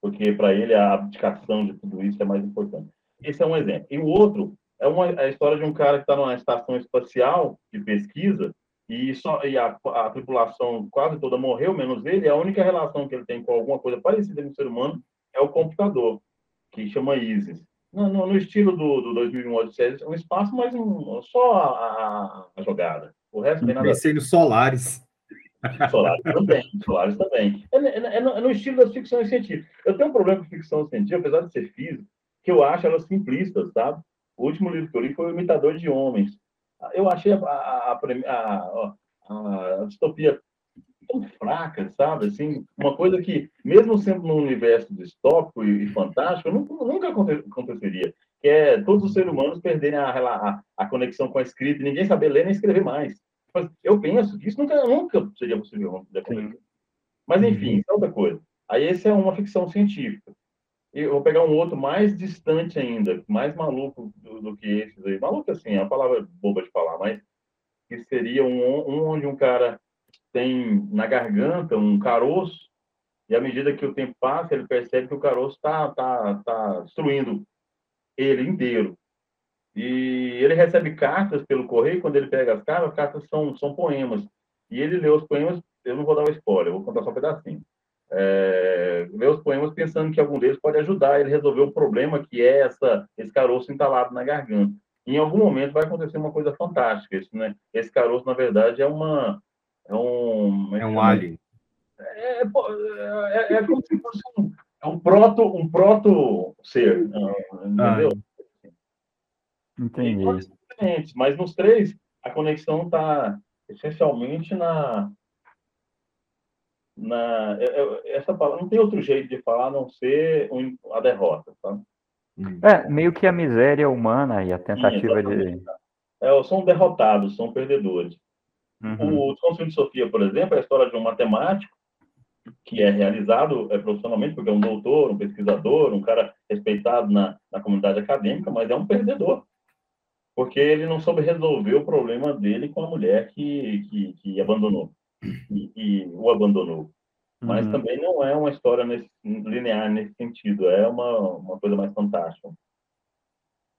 Porque para ele a abdicação de tudo isso é mais importante. Esse é um exemplo. E o outro é uma, é a história de um cara que está numa estação espacial de pesquisa e, só, e a, a, tripulação quase toda morreu, menos ele. A única relação que ele tem com alguma coisa parecida com o ser humano é o computador, que chama ISIS no, no, no estilo do, do 2001 Odisseia, um espaço, mas um, só a, a, jogada. O resto não tem nada. Pensei nos Solares. Solares também, Solares também. É, é, é, no, é, no, estilo das ficções científicas. Eu tenho um problema com ficção científica, apesar de ser físico, que eu acho elas simplistas, sabe? O último livro que eu li foi O Imitador de Homens. Eu achei a, a, a, a distopia tão fraca, sabe? Assim, uma coisa que, mesmo sendo num universo distópico e, e fantástico, nunca, nunca aconteceria. Que é todos os seres humanos perderem a, a, a, conexão com a escrita e ninguém saber ler nem escrever mais. Mas eu penso que isso nunca, nunca seria possível Mas, enfim, é outra coisa. Aí, esse é uma ficção científica. Eu vou pegar um outro mais distante ainda, mais maluco do, do que esses aí. Maluco, assim, é uma palavra boba de falar, mas que seria um, um onde um cara tem na garganta um caroço, e à medida que o tempo passa, ele percebe que o caroço está tá, tá destruindo ele inteiro. E ele recebe cartas pelo correio, quando ele pega as cartas, as cartas são, são poemas. E ele lê os poemas, eu não vou dar um spoiler, vou contar só um pedacinho. É, lê os poemas pensando que algum deles pode ajudar ele a resolver o problema que é essa, esse caroço entalado na garganta. Em algum momento vai acontecer uma coisa fantástica. Isso, né? Esse caroço, na verdade, é uma, é um. É, é um alien. É, é, é, como se fosse um, é um proto, um proto ser, entendeu? Ah, entendi. Mas nos três, a conexão está essencialmente na. na essa palavra não tem outro jeito de falar a não ser a derrota, tá? É, meio que a miséria humana e a tentativa Sim, de. É, são derrotados, são perdedores. Uhum. O Desconstruindo de Sofia, por exemplo, é a história de um matemático que é realizado é, profissionalmente, porque é um doutor, um pesquisador, um cara respeitado na, na comunidade acadêmica, mas é um perdedor, porque ele não soube resolver o problema dele com a mulher que, que, que abandonou, e, e, o abandonou. Mas uhum. também não é uma história nesse, linear nesse sentido, é uma, uma coisa mais fantástica.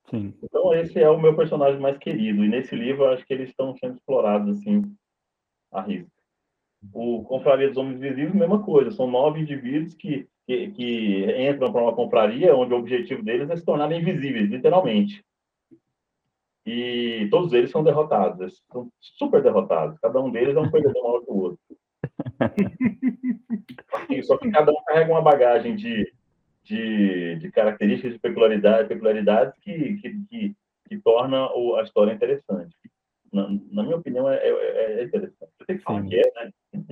Sim. Então, esse é o meu personagem mais querido. E nesse livro, eu acho que eles estão sendo explorados, assim, a risco. O Confraria dos Homens Invisíveis, mesma coisa. São nove indivíduos que, que, que entram para uma confraria onde o objetivo deles é se tornarem invisíveis, literalmente. E todos eles são derrotados. Eles são super derrotados. Cada um deles é um perdedor maior que o outro. [laughs] Só que cada um carrega uma bagagem de de, de características de peculiaridade, peculiaridades que, que, que, que torna o, a história interessante. Na, na minha opinião, é, é, é interessante. Você tem que falar sim. que é, né?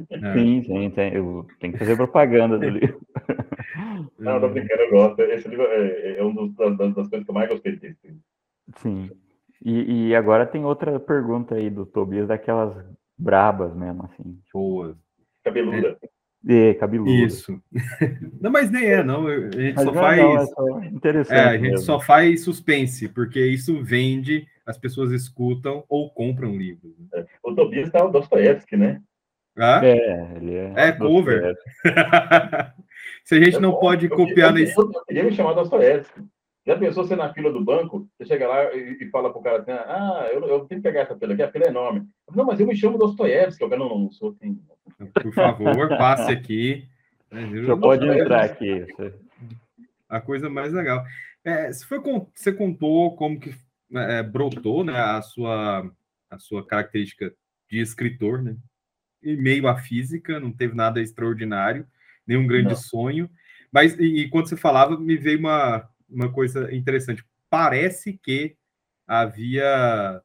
É. Sim, sim, tem, eu tenho que fazer propaganda do livro. [laughs] Não, tô brincando, eu gosto. Esse livro é, é uma das, das, coisas que eu mais gostei de ter Sim. E, e agora tem outra pergunta aí do Tobias, daquelas brabas mesmo, assim. Boas. Cabeluda. É. É, cabeludo. Isso. [laughs] Não, mas nem é, não. A gente mas só não, faz. Não, é só interessante. É, a gente mesmo. só faz suspense, porque isso vende, as pessoas escutam ou compram livros. Né? O Tobias tá o Dostoiévski, né? Ah? É, ele é. É cover. [laughs] Se a gente não pode copiar nesse. Eu queria me chamar Dostoiévski. Já pensou você na fila do banco, você chega lá e, e fala pro cara assim, ah, eu, eu tenho que pegar essa fila aqui, a fila é enorme. Não, mas eu me chamo Dostoiévski. Eu não, não, não sou assim. Por favor, passe aqui. Você pode entrar aqui. A coisa mais legal. É, você, foi, você contou como que é, brotou né, a, sua, a sua característica de escritor, né? E meio à física, não teve nada extraordinário, nenhum grande não. sonho. Mas, e, e, quando você falava, me veio uma, uma coisa interessante. Parece que havia,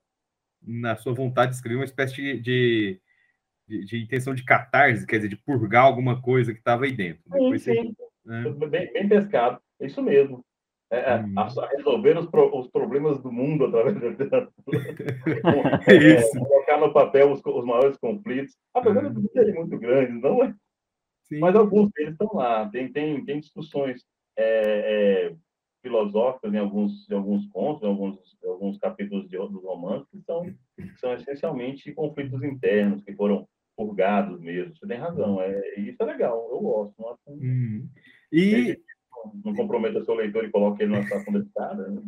na sua vontade de escrever, uma espécie de, de, de, de intenção de catarse, quer dizer, de purgar alguma coisa que estava aí dentro. Sim, sim. Você, né? bem, bem pescado. É isso mesmo. É, hum. a, a resolver os, pro, os, problemas do mundo através da [laughs] literatura. é, colocar no papel os, os maiores conflitos. Apesar hum. de serem muito grandes, não é? Sim. Mas alguns deles estão lá. Tem, tem, tem discussões é, é, filosóficas em alguns, em alguns contos, em alguns, em alguns capítulos de, dos romances, que são, que são essencialmente conflitos internos, que foram purgados mesmo. Você tem razão. É, isso é legal, eu gosto. Não acho, hum. E não comprometa seu leitor e coloque ele numa situação [laughs] delicada. Né?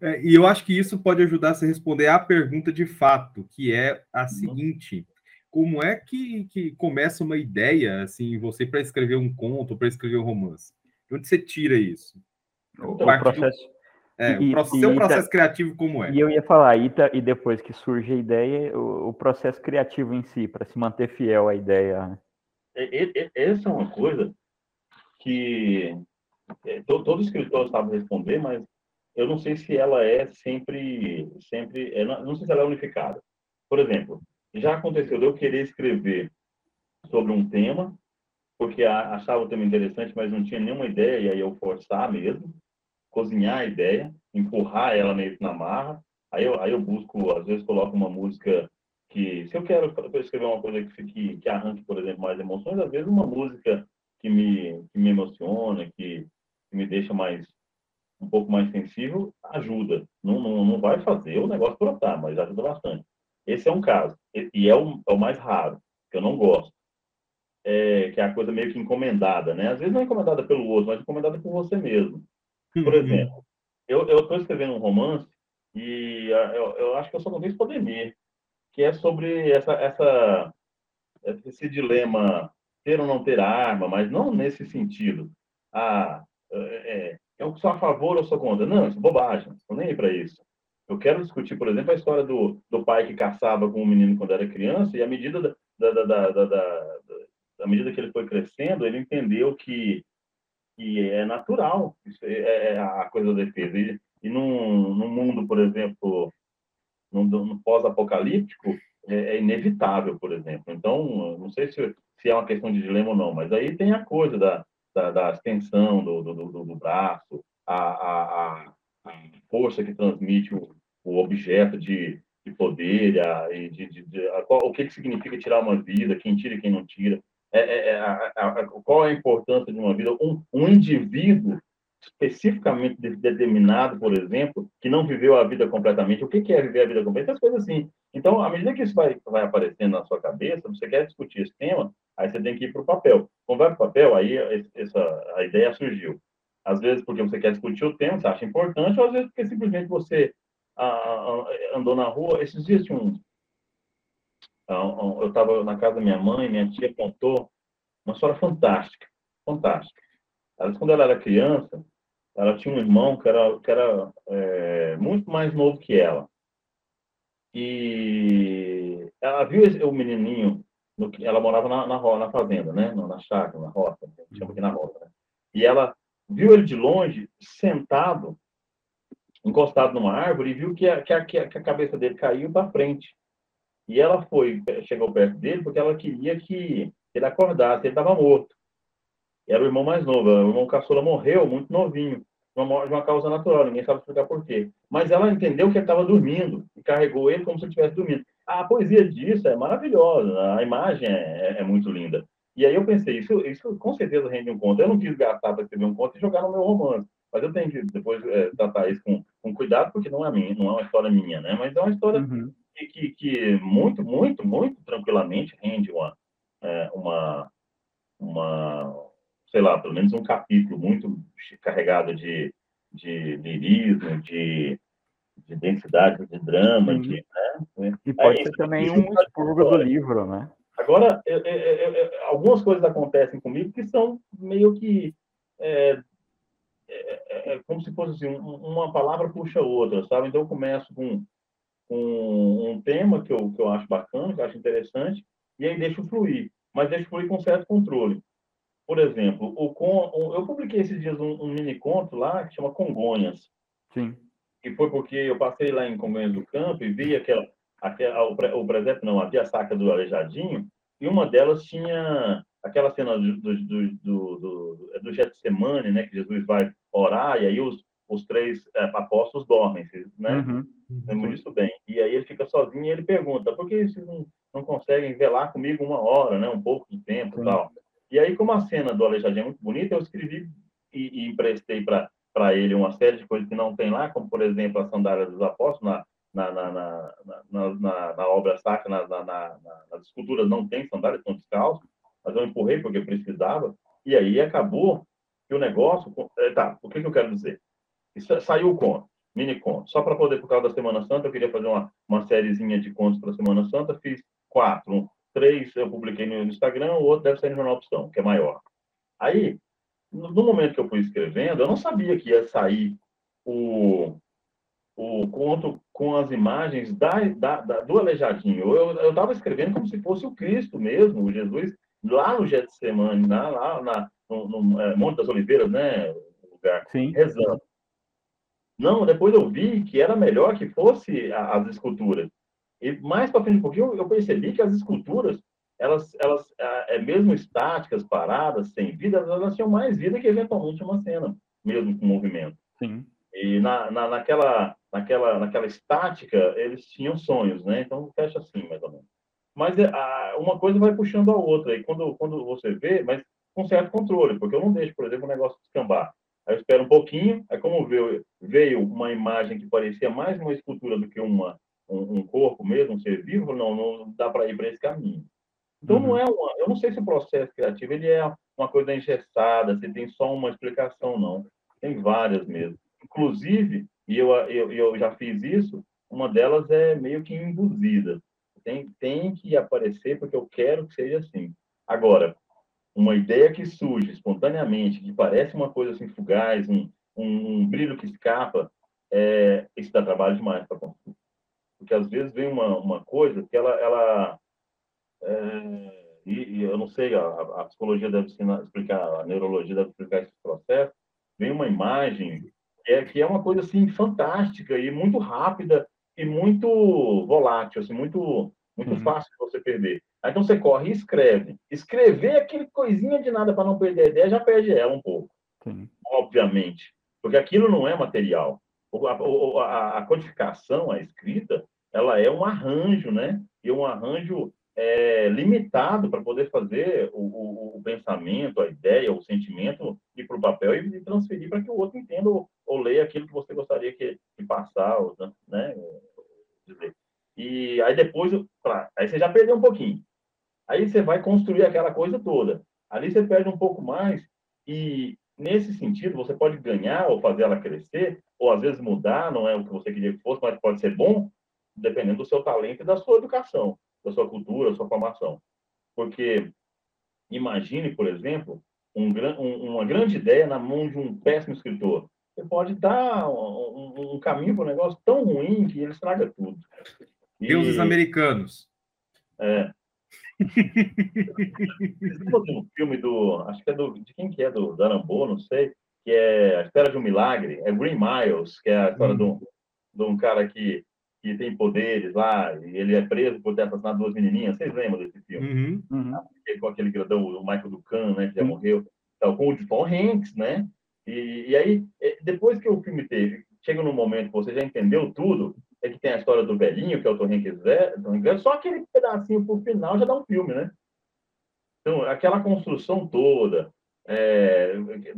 é, e eu acho que isso pode ajudar você a responder à pergunta de fato, que é a uhum. seguinte: como é que, que começa uma ideia assim, você para escrever um conto, para escrever um romance? De onde você tira isso? Então, o processo. É, e, o seu processo tá, criativo como é? E eu ia falar, e, tá, e depois que surge a ideia, o, o processo criativo em si, para se manter fiel à ideia. Né? Essa é uma coisa que é, todo, todo escritor sabe responder, mas eu não sei se ela é sempre, sempre, é, não sei se ela é unificada. Por exemplo, já aconteceu de eu querer escrever sobre um tema, porque achava o tema interessante, mas não tinha nenhuma ideia, e aí eu forçar mesmo, cozinhar a ideia, empurrar ela meio que na marra, aí eu, aí eu busco, às vezes coloco uma música que, se eu quero escrever uma coisa que, que, que arranque, por exemplo, mais emoções, às vezes uma música que me, que me emociona, que, que me deixa mais um pouco mais sensível, ajuda. Não, não, não vai fazer o negócio brotar, mas ajuda bastante. Esse é um caso, e é o, é o mais raro, que eu não gosto. É, que é a coisa meio que encomendada, né? Às vezes não é encomendada pelo outro, mas encomendada por você mesmo. Por uhum. exemplo, eu estou escrevendo um romance e ah, eu, eu acho que eu só não vi Podemir, que é sobre essa, essa, esse dilema ter ou não ter arma, mas não nesse sentido. Ah, é, é, eu sou a favor ou sou contra. Não, isso é bobagem, não nem para isso. Eu quero discutir, por exemplo, a história do, do pai que caçava com o um menino quando era criança, e à medida, da, da, da, da, da, da medida que ele foi crescendo, ele entendeu que, que é natural, isso é, é, é a coisa da defesa. E, e num, num mundo, por exemplo, num, num pós-apocalíptico, é, é, inevitável, por exemplo. Então, não sei se, se é uma questão de dilema ou não, mas aí tem a coisa da, da, da extensão do, do, do, do braço, a, a, a, força que transmite o, o objeto de, de poder, a, de, de, de a, qual, o que, que significa tirar uma vida, quem tira e quem não tira. É, é, é a, a, qual é a importância de uma vida? Um, um indivíduo especificamente determinado, por exemplo, que não viveu a vida completamente. O que é viver a vida completa? Essas coisas assim. Então, à medida que isso vai, vai aparecendo na sua cabeça, você quer discutir esse tema, aí você tem que ir para o papel. Quando vai para o papel, aí essa, a ideia surgiu. Às vezes porque você quer discutir o tema, você acha importante, ou às vezes porque simplesmente você ah, andou na rua. Esses dias tinha um... eu estava na casa da minha mãe, minha tia contou uma história fantástica, fantástica. Ela, quando ela era criança, ela tinha um irmão que era, que era é, muito mais novo que ela. E ela viu o menininho, no, ela morava na, na, na fazenda, né? Na chácara, na roça, chama aqui na roça. Né? E ela viu ele de longe, sentado, encostado numa árvore, e viu que a, que a, que a cabeça dele caiu para frente. E ela foi, chegou perto dele porque ela queria que ele acordasse, ele estava morto era o irmão mais novo. O irmão caçula morreu muito novinho, de uma, causa natural, ninguém sabe explicar por quê. Mas ela entendeu que ele estava dormindo e carregou ele como se ele estivesse dormindo. A poesia disso é maravilhosa, a imagem é, é, é muito linda. E aí eu pensei, isso, isso com certeza rende um conto. Eu não quis gastar para escrever um conto e jogar no meu romance. Mas eu tenho que depois é, tratar isso com, com cuidado, porque não é minha, não é uma história minha, né? Mas é uma história uhum. Que, que muito, muito, muito tranquilamente rende uma, é, uma, uma, sei lá, pelo menos um capítulo muito carregado de, de lirismo, de, de densidade, de drama, de, né? E pode ser também um expurgo do livro, né? Agora, eu, eu, eu, algumas coisas acontecem comigo que são meio que é, é, é como se fosse assim, uma palavra puxa outra, sabe? Então eu começo com, com um tema que eu, que eu acho bacana, que eu acho interessante, e aí deixo fluir, mas deixo fluir com certo controle. Por exemplo, o, com, eu publiquei esses dias um, um mini conto lá que chama Congonhas. Sim. E foi porque eu passei lá em Congonhas do Campo e vi aquela, aquela o, o presépio, não, havia a saca do Aleijadinho, e uma delas tinha aquela cena do, do, do, do, do Getsemane, né, que Jesus vai orar, e aí os, os três é, apóstolos dormem, né? Uhum. Lembro disso bem. E aí ele fica sozinho e ele pergunta, por que vocês não, não conseguem velar comigo uma hora, né, um pouco de tempo e tal? E aí, como a cena do Aleijadinho é muito bonita, eu escrevi e, e emprestei para ele uma série de coisas que não tem lá, como, por exemplo, a sandália dos apóstolos, na, na, na, na, na, na obra sacra, na, na, na, nas esculturas não tem sandália, estão descalços, mas eu empurrei porque precisava, e aí acabou que o negócio... Eh, tá, o que, que eu quero dizer? É, saiu o conto, mini conto. Só para poder, por causa da Semana Santa, eu queria fazer uma, uma sériezinha de contos para a Semana Santa, fiz quatro. Um, três eu publiquei no Instagram, o outro deve ser no Jornal Opção, que é maior. Aí, no momento que eu fui escrevendo, eu não sabia que ia sair o, o conto com as imagens da, da, da do Aleijadinho. Eu estava escrevendo como se fosse o Cristo mesmo, o Jesus, lá no Getsemane, lá, lá na, no, no é, Monte das Oliveiras, né? lugar, Sim. rezando. Não, depois eu vi que era melhor que fosse as esculturas. E mais para frente um pouquinho, eu percebi que as esculturas, elas, elas é, mesmo estáticas, paradas, sem vida, elas tinham mais vida que eventualmente uma cena, mesmo com movimento. Sim. E na, na, naquela, naquela, naquela estática, eles tinham sonhos, né? Então, fecha assim, mais ou menos. Mas é, a, uma coisa vai puxando a outra. E quando, quando você vê, mas com certo controle, porque eu não deixo, por exemplo, o negócio descambar. Aí eu espero um pouquinho, aí como veio, veio uma imagem que parecia mais uma escultura do que uma, um, um corpo mesmo, um ser vivo, não, não dá para ir para esse caminho. Então, uhum. não é uma, eu não sei se o processo criativo ele é uma coisa engessada, se tem só uma explicação, não. Tem várias mesmo. Inclusive, e eu, eu, eu já fiz isso, uma delas é meio que induzida. Tem, tem que aparecer porque eu quero que seja assim. Agora, uma ideia que surge espontaneamente, que parece uma coisa assim fugaz, um, um, um brilho que escapa, é, isso dá trabalho demais para construir. Porque às vezes vem uma, uma coisa que ela. ela é, e, e, eu não sei, a, a psicologia deve explicar, a neurologia deve explicar esse processo, vem uma imagem que é, que é uma coisa assim fantástica e muito rápida e muito volátil, assim, muito, muito uhum. fácil você perder. Aí, então você corre e escreve. Escrever aquele coisinha de nada para não perder a ideia já perde ela um pouco. Sim. Obviamente. Porque aquilo não é material. A, a, a, codificação, a escrita, ela é um arranjo, né? E um arranjo é, limitado para poder fazer o, o, o, pensamento, a ideia, o sentimento ir para o papel e transferir para que o outro entenda ou, ou, leia aquilo que você gostaria que, que passar, né? Dizer. E aí depois, aí você já perdeu um pouquinho. Aí você vai construir aquela coisa toda. Ali você perde um pouco mais e nesse sentido você pode ganhar ou fazer ela crescer ou às vezes mudar, não é o que você queria que fosse, mas pode ser bom, dependendo do seu talento e da sua educação, da sua cultura, da sua formação. Porque imagine, por exemplo, um, uma grande ideia na mão de um péssimo escritor. Você pode dar um, um caminho para um negócio tão ruim que ele estraga tudo. E... Deuses americanos. É. um filme do. Acho que é do. De quem que é? Do Darambo, não sei. Que é A Espera de um Milagre. É Green Miles, que é a história uhum. de, um, de um cara que, que tem poderes lá. E ele é preso por ter assassinado duas menininhas. Vocês lembram desse filme? Uhum. Uhum. Com aquele grandão, o Michael Ducan, né? Que já morreu. Então, com o Tom Hanks, né? E, e aí, é, depois que o filme teve, chega num momento que você já entendeu tudo, é que tem a história do velhinho, que é o Tom Hanks, só aquele pedacinho por final já dá um filme, né? Então, aquela construção toda, é,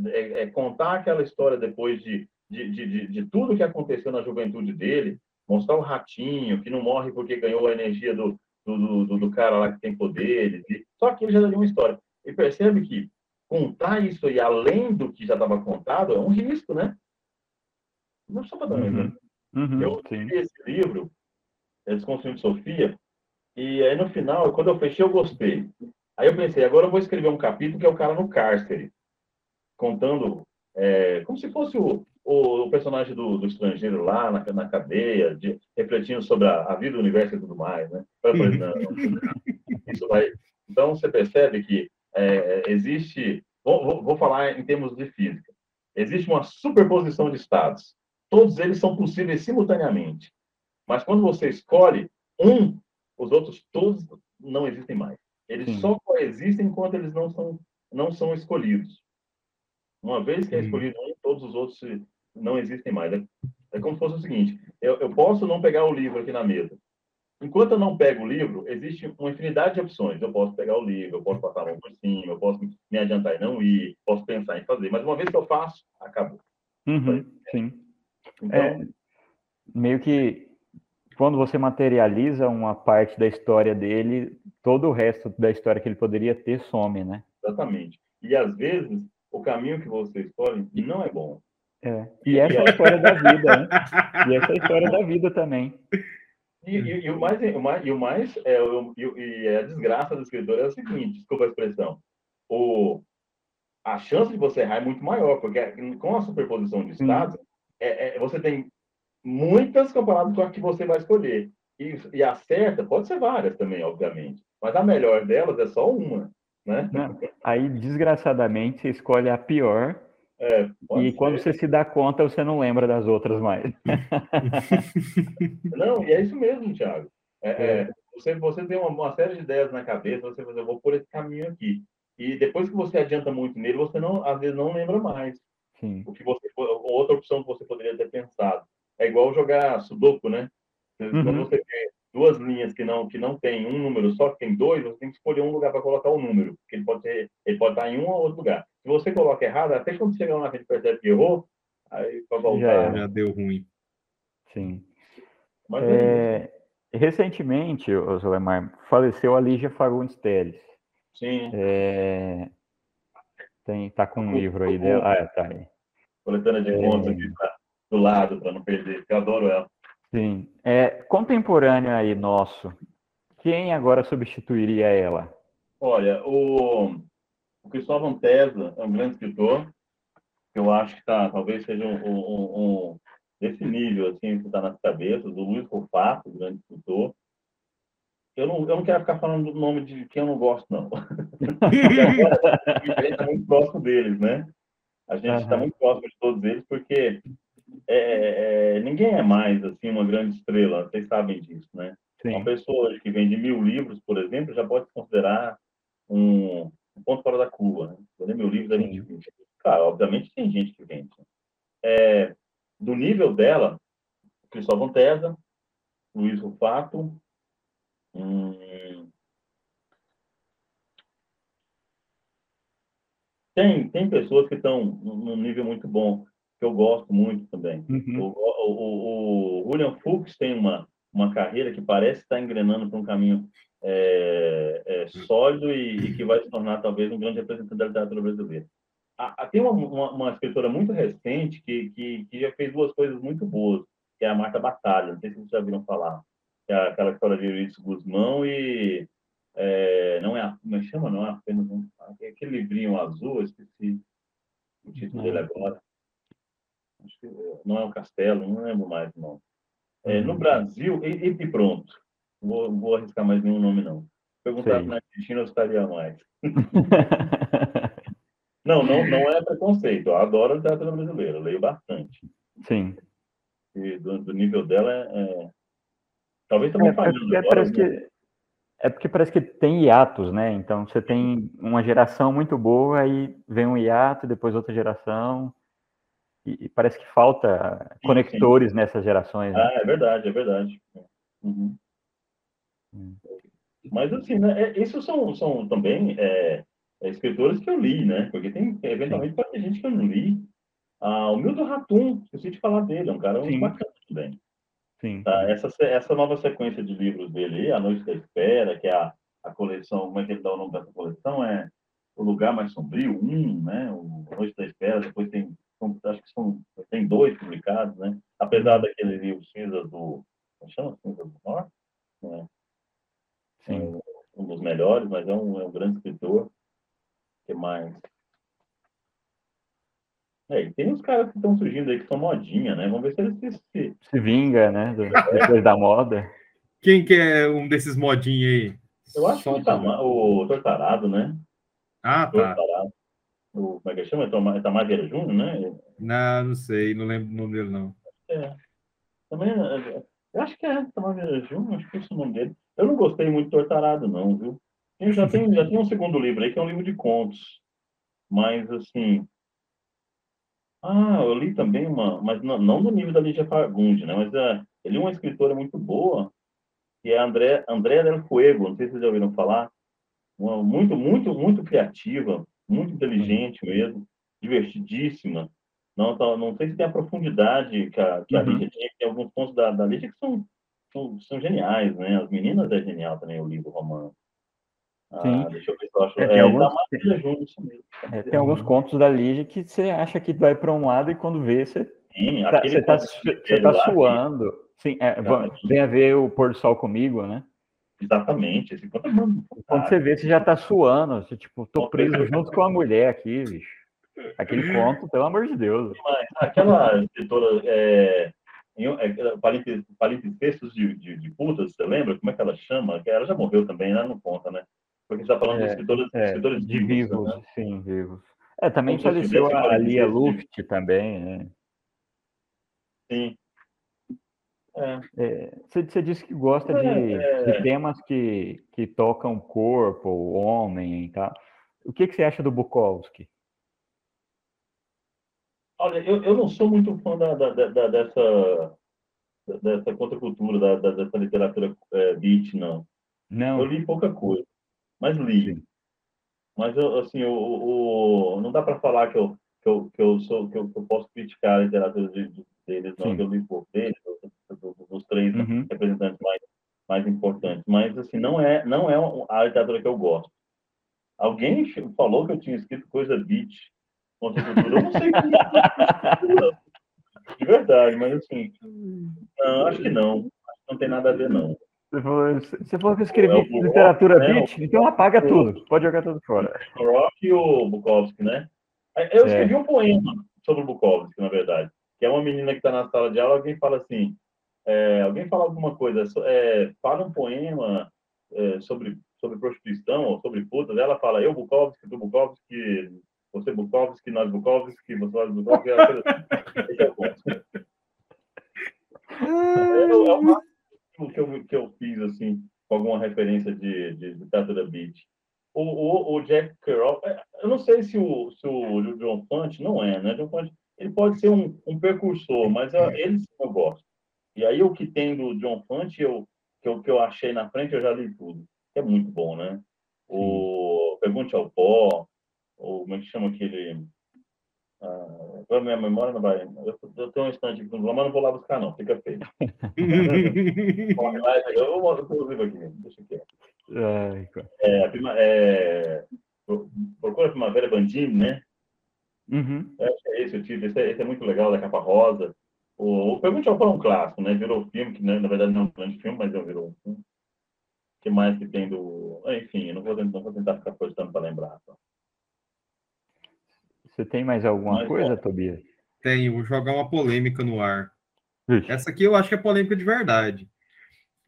é, é contar aquela história depois de, de, de, de, tudo que aconteceu na juventude dele, mostrar o ratinho que não morre porque ganhou a energia do, do, do, do cara lá que tem poderes. E, só que ele já daria uma história. E percebe que contar isso aí além do que já estava contado é um risco, né? Não só para dar um Uhum. Uhum, Eu sim. li esse livro, é Desconstruindo Sofia, e aí no final, quando eu fechei, eu gostei. Aí eu pensei, agora eu vou escrever um capítulo que é o cara no cárcere, contando é, como se fosse o, o, o personagem do, do estrangeiro lá na, na cadeia, de, refletindo sobre a, a vida, o universo e tudo mais, né? Eu falei, [laughs] não, isso vai... [laughs] Então você percebe que é, existe, vou, vou, vou falar em termos de física, existe uma superposição de estados. Todos eles são possíveis simultaneamente. Mas quando você escolhe um, os outros todos não existem mais. Eles Sim. só coexistem enquanto eles não são, não são escolhidos. Uma vez que é escolhido um, todos os outros não existem mais. É, é como se fosse o seguinte: eu, eu posso não pegar o livro aqui na mesa. Enquanto eu não pego o livro, existe uma infinidade de opções. Eu posso pegar o livro, eu posso passar a mão por cima, eu posso me adiantar e não ir, posso pensar em fazer. Mas uma vez que eu faço, acabou. Uhum, sim. Então, É, meio que quando você materializa uma parte da história dele, todo o resto da história que ele poderia ter some, né? exatamente. E às vezes, o caminho que você escolhe não é bom. É. E essa é a história da vida, né? E essa é a história da vida também. E, e- e o mais, o mais, e o mais é, o, e, a desgraça do escritor é o seguinte, desculpa a expressão, o, a chance de você errar é muito maior, porque com a superposição de estados, é, é, você tem muitas comparadas com a que você vai escolher. E, e a certa, pode ser várias também, obviamente, mas a melhor delas é só uma, né? Não, Aí, desgraçadamente, você escolhe a pior Pode e ser. quando você se dá conta, você não lembra das outras mais. [laughs] Não, e é isso mesmo, Thiago. É, É. é, você, você tem uma, uma série de ideias na cabeça, você fala, eu vou por esse caminho aqui. E depois que você adianta muito nele, você não, às vezes não lembra mais Sim. o que você outra opção que você poderia ter pensado. É igual jogar sudoku, né? Quando Uhum. você tem duas linhas que não que não tem um número só, que tem dois, você tem que escolher um lugar para colocar o número, porque ele pode ter, ele pode estar em um ou outro lugar. Se você coloca errado, até quando chega lá na frente e percebe que errou, aí para Já voltar. era. Já deu ruim. Sim. Mas é. É, recentemente, ô Zolemar, faleceu a Lígia Fagundes Teles. sim, É, tem, tá com um livro aí dela. Ah, é, tá aí. Coletânea de É. contos aqui tá do lado para não perder, porque eu adoro ela. Sim. É, contemporâneo aí nosso, quem agora substituiria ela? Olha, o, o Cristóvão Tesla é um grande escritor, que eu acho que tá, talvez seja um, um- um- desse nível, assim, que está nas cabeças, o Luiz Rufato, grande escritor. Eu não, eu não quero ficar falando do nome de quem eu não gosto, não. [laughs] [laughs] está muito próximo deles, né? A gente está Aham. muito próximo de todos eles, porque é, é, ninguém é mais, assim, uma grande estrela, vocês sabem disso, né? Uma Sim. pessoa hoje que vende mil livros, por exemplo, já pode se considerar um, um ponto fora da curva. Né? Vender mil livros é Sim. muito difícil. Claro, obviamente tem gente que vende. É, do nível dela, Cristóvão Tesa, Luiz Rufato, hum, tem, tem pessoas que estão num nível muito bom, que eu gosto muito também. Uhum. O, o, o, William Fuchs tem uma, uma carreira que parece estar engrenando para um caminho é, é, sólido e, e que vai se tornar talvez um grande representante da literatura brasileira. A, a, tem uma, uma, uma, escritora muito recente que, que, que, já fez duas coisas muito boas, que é a Marta Batalha, não sei se vocês já viram falar, que é aquela história de Euridice Guzmão e é, não é como é chama? Não é apenas um, aquele livrinho azul, eu esqueci o título dele agora. Acho que não é o Castelo, não lembro mais não. É, no Brasil, e, e pronto. Vou, vou arriscar mais nenhum nome, não. Perguntar se na Argentina eu estaria mais. [laughs] não, não, não é preconceito. Eu adoro a literatura brasileira, leio bastante. Sim. E do, do nível dela é. é... Talvez também é, falhando. É, agora, parece que, é porque parece que tem hiatos, né? Então você tem uma geração muito boa, aí vem um hiato, depois outra geração. E, e parece que falta sim, conectores sim. nessas gerações. Né? Ah, é verdade, é verdade. Uhum. Hum. Mas assim, né, isso são, são também é, escritores que eu li, né? Porque tem, eventualmente, pode ter gente que eu não li. Ah, o Milton Ratum, esqueci de falar dele, é um cara muito bacana também. Sim. Tá? Essa, essa nova sequência de livros dele, A Noite da Espera, que é a, a coleção, como é que ele dá o nome dessa coleção? É O Lugar Mais Sombrio, um, né? O a Noite da Espera, depois tem, são, acho que são, tem dois publicados, né? Apesar daquele livro Cinza do, como chama? Cinza do Norte? Né? Sim. É um dos melhores, mas é um, é um grande escritor. O que mais? É, e tem os caras que estão surgindo aí que são modinha, né? Vamos ver se eles se, se... se vinga, né? Depois da moda. Quem que é um desses modinhos aí? Eu acho Só que o, o Tortarado, né? Ah, tá. Tortarado. O, como é que chama? Itamar Vieira Júnior, né? Não, não sei, não lembro o nome dele, não. É. Também, é, eu acho que é Itamar Vieira Júnior, acho que é esse o nome dele. Eu não gostei muito do Tortarado, não, viu? Eu já tem, já tem um segundo livro aí, que é um livro de contos. Mas, assim, ah, eu li também uma, mas não, não do nível da Lígia Fagundes, né? Mas uh, ele é uma escritora muito boa, que é a André, André del Fuego, não sei se vocês já ouviram falar. Uma, muito, muito, muito criativa, muito inteligente mesmo, divertidíssima. Não, tá, não sei se tem a profundidade que a, que a uhum. Lígia tinha, tem alguns pontos da, da Lígia que são, são, são geniais, né? As Meninas é genial também, o livro romano. Sim. Ah, deixa eu ver se eu acho. É, tem, é, alguns, tá é, tem alguns contos da Lígia que você acha que vai para um lado e quando vê, você Sim, tá, você está você tá suando. Sim, é, tem a ver o pôr do sol comigo, né? Exatamente. É Quando você vê, você já está suando. Você, tipo, tô preso junto com a mulher aqui, bicho. Aquele conto, pelo amor de Deus. Mas aquela escritora é, é Palimpsestos de, de, de putas, você lembra? Como é que ela chama? Ela já morreu também, ela não conta, né? Porque está falando é, dos escritores, é, de vivos, né? sim, vivos. É, também Como faleceu a Lia Luft também, né? Sim. É. Você é, disse que gosta de, é, de, é. temas que, que tocam o corpo, o homem tal. O que, que você acha do Bukowski? Olha, eu, eu não sou muito fã da, da, da dessa, dessa contracultura, da, dessa literatura é, beat, não. Não. Eu li pouca coisa mas li. Sim. Mas, eu, assim, o, o, não dá para falar que eu, que, eu, que, eu sou, que eu, que eu posso criticar a literatura de, de, deles, não, que eu li pouco deles, dos três uhum. representantes mais, mais importantes. Mas, assim, não é, não é a literatura que eu gosto. Alguém falou que eu tinha escrito coisa beat contra a cultura. Eu não sei o que é. De verdade, mas, assim, não, acho que não. Acho que não tem nada a ver, não. Você falou, você falou que eu escrevi é literatura né? beat, então apaga o, tudo, pode jogar tudo fora. O Rock e o Bukowski, né? Eu é. escrevi é. um poema sobre o Bukowski, na verdade, que é uma menina que está na sala de aula, alguém fala assim, é, alguém fala alguma coisa, é, fala um poema é, sobre, sobre prostituição ou sobre putas, ela fala, eu Bukowski, tu Bukowski, você Bukowski, nós Bukowski, você Bukowski, ela fala assim, esse é o ponto. É, é que eu, que eu fiz, assim, com alguma referência de, de, de Beat. O, o, o, Jack Kerouac, é, eu não sei se o, se o John Fante, não é, né? John Fante, ele pode ser um, um precursor, mas eu, ele sim eu gosto. E aí o que tem do John Fante, eu, que, eu, que eu achei na frente, eu já li tudo. É muito bom, né? O Pergunte ao Pó, o, como é que chama aquele... Ah, agora minha memória não vai. Eu, eu tenho um instante aqui, mas não vou lá buscar, não, fica feio. [laughs] eu vou mostrar o livro aqui, deixa aqui. É, a prima, é, procura a Primavera Bandini, né? Uhum. É, é esse o título, esse é, esse é, muito legal, da capa rosa. O, o Pergunte ao Pão é um clássico, né? Virou filme, que né, na verdade não é um grande filme, mas já virou um filme. O que mais que tem do. Enfim, não vou, não vou tentar ficar forçando para lembrar. Tá? Você tem mais alguma Mas, coisa, Tobias? Tenho, vou jogar uma polêmica no ar. Ixi. Essa aqui eu acho que é polêmica de verdade.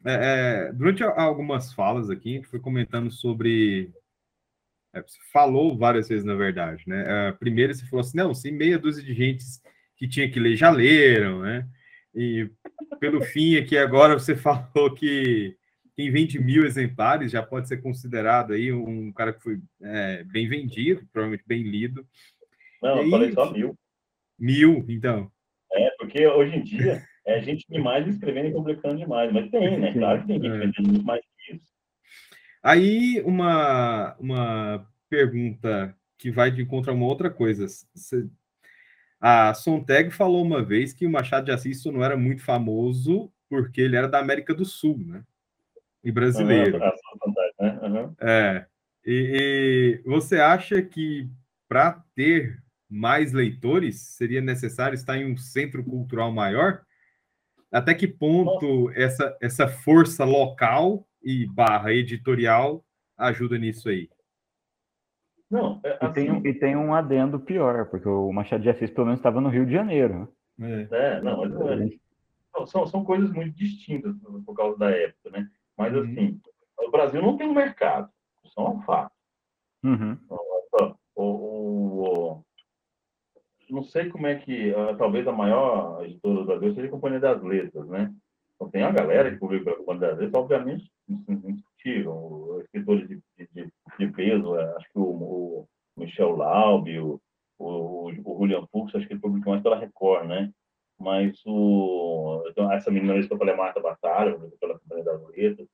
É, é, durante algumas falas aqui, a gente foi comentando sobre. É, você falou várias vezes, na verdade, né? É, primeiro você falou assim: não, sem meia dúzia de gente que tinha que ler já leram, né? E pelo [laughs] fim aqui agora você [laughs] falou que quem vende mil exemplares já pode ser considerado aí um cara que foi é, bem vendido, provavelmente bem lido. Não, eu falei só mil. Mil, então. É, porque hoje em dia é gente demais escrevendo e publicando demais, mas tem, né? Claro que tem gente é. vendendo muito mais que isso. Aí, uma, uma pergunta que vai de encontro a uma outra coisa. A Sontag falou uma vez que o Machado de Assis não era muito famoso porque ele era da América do Sul, né? E brasileiro. Uhum. É. E, e você acha que para ter mais leitores seria necessário estar em um centro cultural maior? Até que ponto essa, essa força local e barra editorial ajuda nisso aí? Não, assim, e, tem, assim e tem um adendo pior, porque o Machado de Assis pelo menos estava no Rio de Janeiro. Né? É, é não, é, são, são coisas muito distintas por causa da época, né? Mas uhum. assim, o Brasil não tem um mercado, isso é um fato. Uhum. Então, o, o, não sei como é que, uh, talvez a maior editora do Brasil seja a Companhia das Letras, né? Então, tem a galera que publica a Companhia das Letras, obviamente, indiscutível, escritores de, de, de, peso, é, acho que o, o Michel Laube, o, o, o Julian Fuchs, acho que ele publicou mais pela Record, né? Mas o, então, essa menina que eu falei, Marta Batalha, pela Companhia das Letras,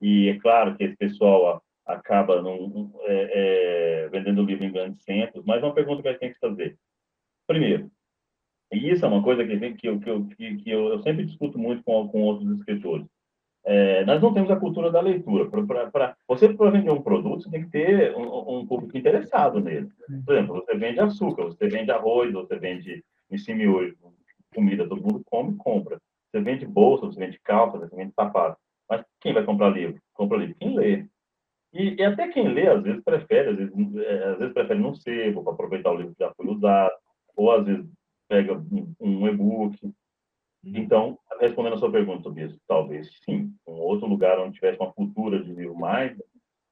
e é claro que esse pessoal acaba num, é, é, vendendo o livro em grandes centros, mas uma pergunta que a gente tem que fazer. Primeiro, e isso é uma coisa que, que, eu, que, eu, que eu, eu sempre discuto muito com, com outros escritores. É, nós não temos a cultura da leitura. Para você para vender um produto, você tem que ter um, um, público interessado nele. Por exemplo, você vende açúcar, você vende arroz, você vende em hoje, comida, todo mundo come e compra. Você vende bolsa, você vende calça, você vende sapato. Mas quem vai comprar livro? Compra livro quem lê. E, e, até quem lê, às vezes, prefere, às vezes, é, às vezes prefere no sebo, para aproveitar o livro que já foi usado, ou às vezes pega um, e-book. Uhum. Então, respondendo a sua pergunta, Tobias, talvez sim. Um outro lugar onde tivesse uma cultura de livro mais,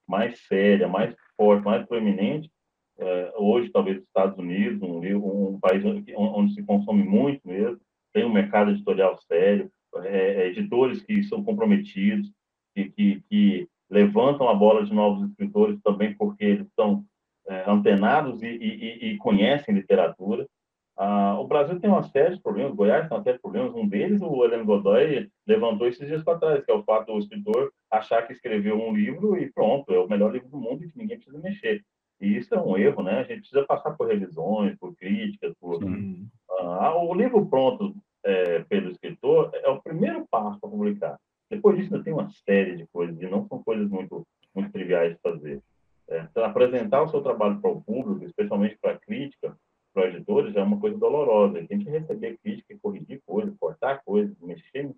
mais séria, mais forte, mais proeminente, é, hoje, talvez, Estados Unidos, um, um país onde, onde, se consome muito mesmo, tem um mercado editorial sério, é, é editores que são comprometidos, que, que, que levantam a bola de novos escritores também porque eles estão é, antenados e, e, e, conhecem literatura. Ah, o Brasil tem uma série de problemas, Goiás tem uma série de problemas. Um deles, o Heleno Godoy levantou esses dias para trás, que é o fato do escritor achar que escreveu um livro e pronto, é o melhor livro do mundo e que ninguém precisa mexer. E isso é um erro, né? A gente precisa passar por revisões, por críticas, por... Ah, o livro pronto é, pelo escritor é o primeiro passo para publicar. Depois disso, ainda tem uma série de coisas, e não são coisas muito, muito triviais de fazer. É, então, apresentar o seu trabalho para o público, especialmente para a crítica, para os editores, é uma coisa dolorosa. Tem que receber crítica, corrigir coisas, cortar coisas, mexer.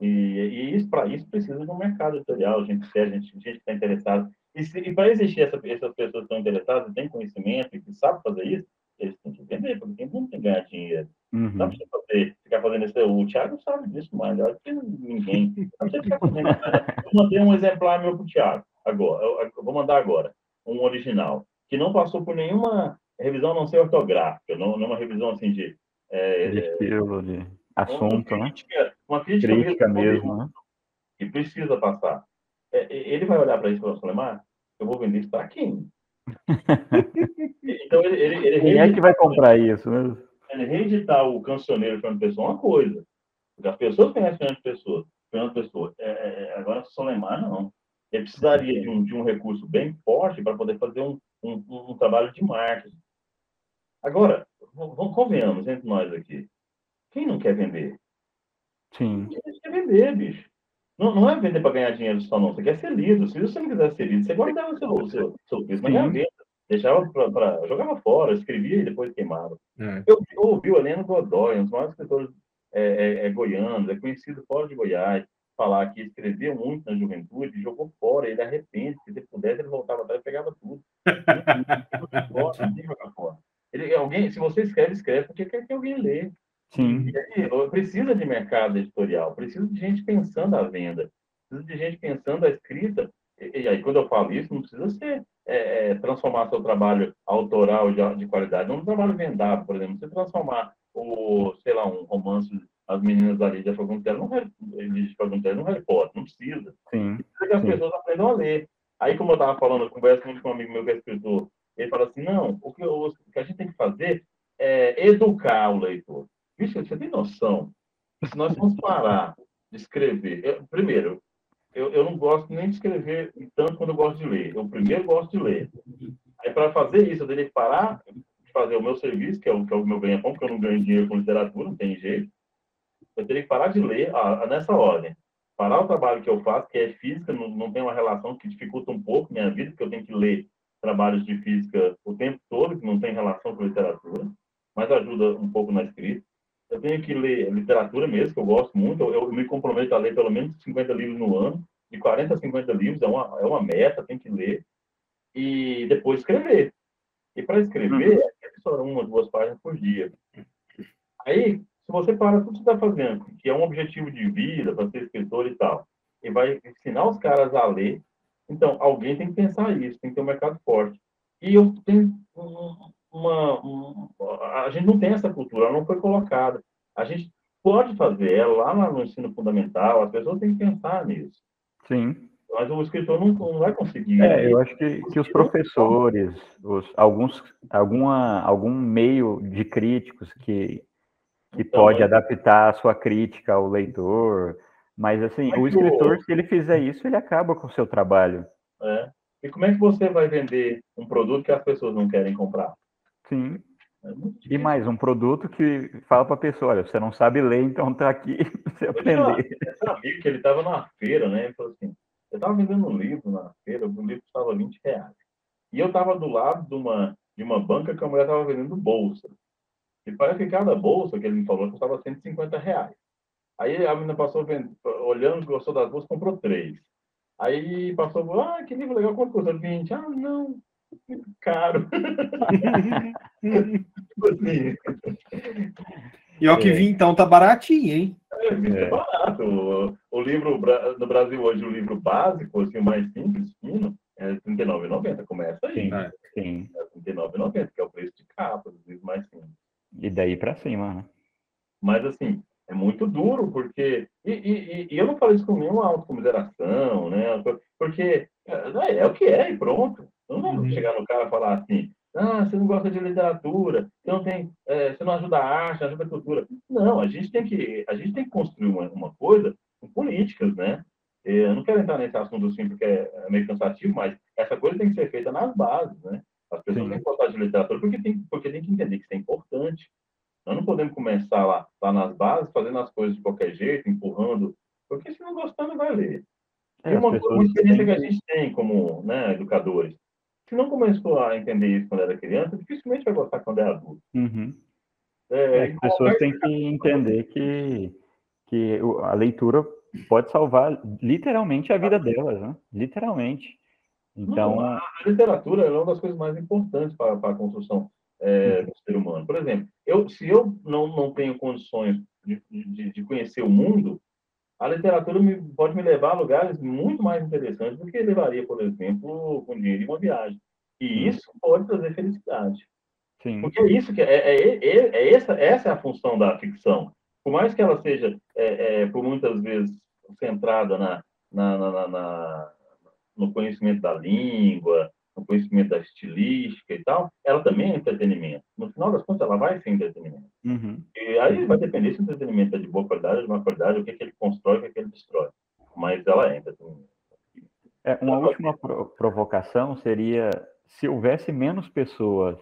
E, e isso, para isso, precisa de um mercado editorial, gente séria, gente, gente que está interessada. E, e para existir essa, essas pessoas que estão interessadas e têm conhecimento e que sabem fazer isso, eles têm que vender, porque tem mundo tem que ganhar dinheiro. Uhum. Não precisa fazer, ficar fazendo isso. O Thiago sabe disso mais melhor que ninguém. Não precisa ficar fazendo isso. Vou mandar um exemplar meu para o Thiago, agora. Eu, eu, vou mandar agora, um original, que não passou por nenhuma revisão não ser ortográfica, não, não uma revisão assim de... É, de estilo, de assunto, uma crítica, né? Uma crítica, crítica mesmo, né? Que precisa passar. É, ele vai olhar para isso e falar, Solemar, eu vou vender isso para quem? [laughs] então ele, ele, ele Quem é que vai comprar isso mesmo? Ele reeditar o cancioneiro Fernando Pessoa é uma coisa. Porque as pessoas conhecem Fernando Pessoa. Fernando Pessoa. É, é, é agora, Solemar, não. Ele precisaria de um, de um recurso bem forte para poder fazer um, um, um, trabalho de marketing. Agora, vamos convenhamos entre nós aqui. Quem não quer vender? Sim. Quem quer vender, bicho? Não, não é vender para ganhar dinheiro só, não. Você quer ser lido. Se você não quiser ser lido, você guardava o seu, seu, seu texto na gaveta. Deixava para. Jogava fora, escrevia e depois queimava. É. Eu, eu ouvi o Heleno Godoy, um dos maiores escritores é, é, é, goianos, é conhecido fora de Goiás, falar que escrevia muito na juventude, jogou fora, ele arrepende, se ele pudesse, ele voltava atrás e pegava tudo. [laughs] Ele, alguém, se você escreve, escreve, porque quer que alguém lê. Sim. Aí, precisa de mercado editorial, precisa de gente pensando a venda, precisa de gente pensando a escrita. E, e aí, quando eu falo isso, não precisa ser é, é, transformar seu trabalho autoral de, de qualidade, não um trabalho vendável, por exemplo. Você transformar o, sei lá, um romance As Meninas da Lídia Faguntelli no, no Harry Potter, não precisa. Sim. Precisa que as sim. pessoas aprendam a ler. Aí, como eu estava falando, eu converso muito com um amigo meu que é escritor, ele fala assim, não, o que, o que a gente tem que fazer é educar o leitor. Bicho, você tem noção? Se nós vamos parar de escrever. Eu, primeiro, eu, eu não gosto nem de escrever tanto quando eu gosto de ler. Eu primeiro gosto de ler. Aí, para fazer isso, eu teria que parar de fazer o meu serviço, que é o, que é o meu ganha-pão, porque eu não ganho dinheiro com literatura, não tem jeito. Eu teria que parar de ler ah, nessa ordem. Parar o trabalho que eu faço, que é física, não, não tem uma relação que dificulta um pouco minha vida, porque eu tenho que ler trabalhos de física o tempo todo, que não tem relação com literatura, mas ajuda um pouco na escrita. Eu tenho que ler literatura mesmo, que eu gosto muito. Eu, eu me comprometo a ler pelo menos 50 livros no ano. De 40 a 50 livros é uma, é uma meta, tem que ler. E depois escrever. E para escrever, uhum. é só uma, duas páginas por dia. Aí, você para tudo que você está fazendo, que é um objetivo de vida, para ser escritor e tal, e vai ensinar os caras a ler, então alguém tem que pensar isso, tem que ter um mercado forte. E eu tenho uma, uma, a gente não tem essa cultura, ela não foi colocada. A gente pode fazer ela lá no ensino fundamental, as pessoas têm que pensar nisso. Sim. Mas o escritor não, não vai conseguir. É, eu acho que, que os professores, os, alguns, alguma, algum meio de críticos que, que então, pode é... adaptar a sua crítica ao leitor, mas assim, mas o escritor, se ele fizer isso, ele acaba com o seu trabalho. É. E como é que você vai vender um produto que as pessoas não querem comprar? Sim. É e mais, um produto que fala para a pessoa, olha, você não sabe ler, então tá aqui [laughs] para você aprender. Esse amigo que ele estava na feira, né? Ele falou assim, eu estava vendendo um livro na feira, o livro custava 20 reais. E eu estava do lado de uma, de uma banca que a mulher estava vendendo bolsa. E parece que cada bolsa que ele me falou custava 150 reais. Aí a menina passou vendo, olhando, gostou das bolsas, comprou três. Aí passou, ah, que livro legal, quanto custa? 20. Ah, não, caro. e ao que é. vi, então, tá baratinho, hein? É, é. barato. O, o, livro no Brasil hoje, o livro básico, assim, o mais simples, fino, é R$39,90. Começa aí. Sim, né? sim. É R$39,90, que é o preço de capa dos livros mais simples. E daí para cima, né? Mas, assim, é muito duro, porque. E, e, e eu não falo isso com nenhuma autocomiseração, né? Porque é, é o que é e pronto. Não vamos uhum. chegar no cara e falar assim, ah, você não gosta de literatura, você não tem, é, você não ajuda a arte, ajuda a cultura. Não, a gente tem que, a gente tem que construir uma, uma coisa com políticas, né? Eu não quero entrar nesse assunto assim porque é meio cansativo, mas essa coisa tem que ser feita nas bases, né? As pessoas Sim. têm que gostar de literatura porque tem, porque tem que entender que isso é importante. Nós não podemos começar lá, lá nas bases, fazendo as coisas de qualquer jeito, empurrando, porque se não gostar, não vai ler. É, uma, uma experiência que a gente tem como né, educadores se não começou a entender isso quando era criança, dificilmente vai gostar quando é adulto. Uhum. É, é, as pessoas têm que entender que, que a leitura pode salvar literalmente a vida delas, né? Literalmente. Então, não, a, a, literatura é uma das coisas mais importantes para, para a construção é, uhum. do ser humano. Por exemplo, eu, se eu não, não tenho condições de, de, de conhecer o mundo, a literatura me, pode me levar a lugares muito mais interessantes do que levaria, por exemplo, com dinheiro de uma viagem. E isso pode trazer felicidade. Sim. Porque é isso que é, é, é, é, essa, essa é a função da ficção. Por mais que ela seja, é, é por muitas vezes, centrada na, na, na, na, no conhecimento da língua, no conhecimento da estilística e tal, ela também é entretenimento. No final das contas, ela vai ser entretenimento. Uhum. E aí vai depender se o entretenimento é de boa qualidade ou de má qualidade, o que, é que ele constrói, o que, é que ele destrói. Mas ela é entretenimento. É, uma última provocação seria se houvesse menos pessoas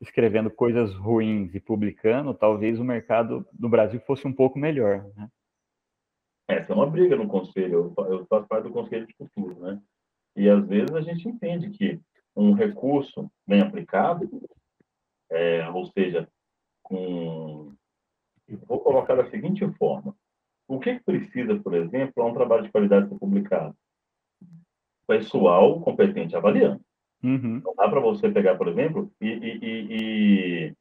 escrevendo coisas ruins e publicando, talvez o mercado no Brasil fosse um pouco melhor. Né? Essa é uma briga no conselho. Eu faço parte do conselho de cultura, né? E às vezes a gente entende que um recurso bem aplicado, é, ou seja, com. Vou colocar da seguinte forma: o que, que precisa, por exemplo, para um trabalho de qualidade ser publicado? Pessoal competente avaliando. Uhum. Não dá para você pegar, por exemplo, e, e, e,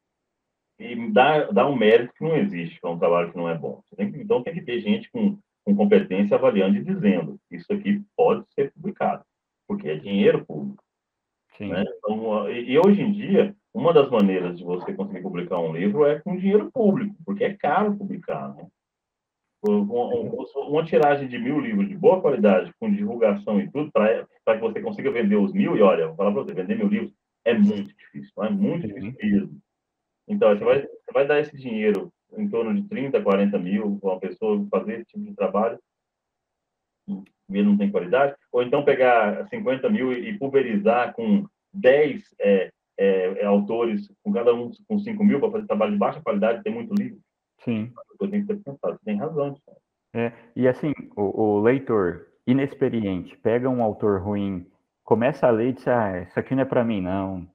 e, dar, dar um mérito que não existe para um trabalho que não é bom. Tem que, então tem que ter gente com, com competência avaliando e dizendo: isso aqui pode ser publicado porque é dinheiro público. Né? Então, e, e, hoje em dia, uma das maneiras de você conseguir publicar um livro é com dinheiro público, porque é caro publicar. Né? Uma, uma, tiragem de mil livros de boa qualidade, com divulgação e tudo, para que você consiga vender os mil, e olha, vou falar para você, vender mil livros é muito difícil, é muito difícil mesmo. Então, você vai, você vai dar esse dinheiro em torno de 30, 40 mil para uma pessoa fazer esse tipo de trabalho, ele não tem qualidade, ou então pegar 50 mil e pulverizar com 10 é, é, é, autores, com cada um com 5 mil, para fazer trabalho de baixa qualidade, tem muito livro. Sim. coisas têm que ser pensadas. Você tem razão. É, e assim, o, o, leitor inexperiente pega um autor ruim, começa a ler e diz, ah, isso aqui não é para mim, não.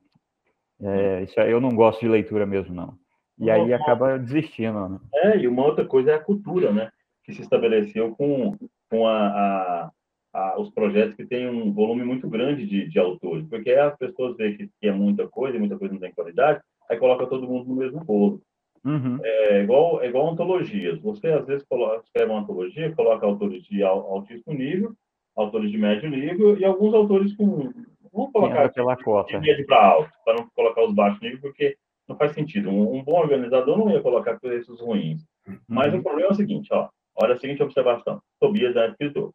É, isso, eu não gosto de leitura mesmo, não. E aí acaba desistindo. Né? É, e uma outra coisa é a cultura, né? Que se estabeleceu com, com a, a, a os projetos que têm um volume muito grande de, de autores. Porque as pessoas veem que, que é muita coisa e muita coisa não tem qualidade, aí coloca todo mundo no mesmo bolo. Uhum. É, igual, é igual antologias. Você, às vezes, coloca, escreve uma antologia, coloca autores de altíssimo nível, autores de médio nível e alguns autores com. Vamos colocar pela cota. de médio para alto, para não colocar os baixos níveis, porque não faz sentido. Um, um, bom organizador não ia colocar preços ruins. Uhum. Mas o problema é o seguinte: ó, olha a seguinte observação. Tobias é escritor.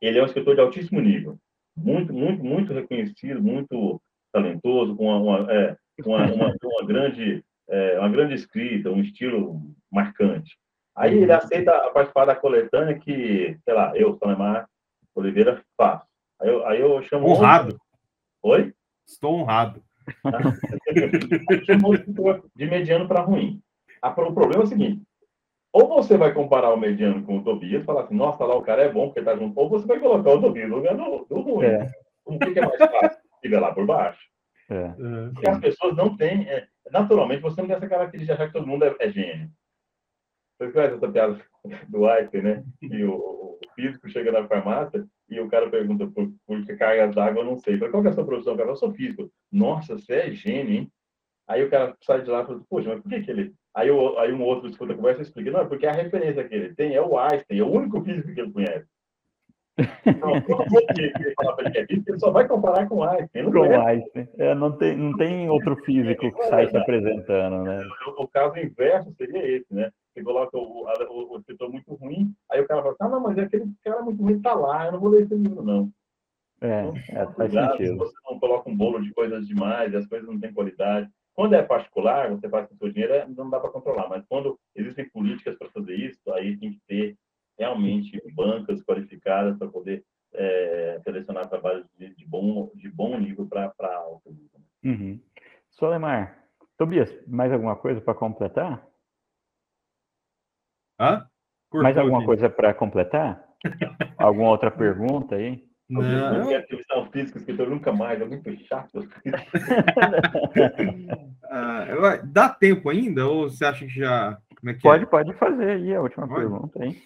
Ele é um escritor de altíssimo nível. Muito, muito, muito reconhecido, muito talentoso, com uma, uma, é, uma, uma, uma grande é, uma grande escrita, um estilo marcante. Aí ele aceita participar da coletânea que, sei lá, eu, Salemar Oliveira, faço. Aí eu, aí eu chamo. Honrado. Oi? Estou honrado. [laughs] de mediano para ruim. o problema é o seguinte: ou você vai comparar o mediano com o Tobias, falar assim, nossa, lá o cara é bom porque tá junto, ou você vai colocar o Tobias no lugar do, do ruim. É. O que é mais fácil? [laughs] Nivelar por baixo. É. Porque as pessoas não têm. É, naturalmente, você não tem essa característica de achar que todo mundo é, é gênio. Você conhece essa piada [laughs] do Einstein, né? E o, o, físico chega na farmácia e o cara pergunta por, por que cargas d'água, eu não sei. Falei, qual é a sua profissão? O cara, eu sou físico. Nossa, você é gênio, hein? Aí o cara sai de lá e fala, poxa, mas por que, que ele. Aí, o, aí um outro escuta a conversa e explica, não, é porque a referência que ele tem é o Einstein, é o único físico que ele conhece. [laughs] Não, ele só vai comparar com Einstein. Não com Einstein. É, não, tem, não tem outro físico que sai se apresentando, né? O, o, caso inverso seria esse, né? Você coloca o, o, o escritor muito ruim, aí o cara fala, ah, não, mas é aquele cara muito ruim tá lá, eu não vou ler esse livro, não. É, então, é faz cuidado, sentido. Se você não coloca um bolo de coisas demais, as coisas não têm qualidade. Quando é particular, você faz com o seu dinheiro, é, não dá para controlar. Mas quando existem políticas para fazer isso, aí tem que ter realmente bancas qualificadas para poder é, selecionar trabalhos de, de, bom, de bom nível para alto nível. Uhum. Solemar, Tobias, mais alguma coisa para completar? Hã? Mais alguma aqui. coisa para completar? alguma outra pergunta aí? Não. Não atividade física, escritor nunca mais, é muito chato. [laughs] ah, dá tempo ainda? Ou você acha que já. Como é que pode, é? pode fazer aí a última pode. pergunta, hein?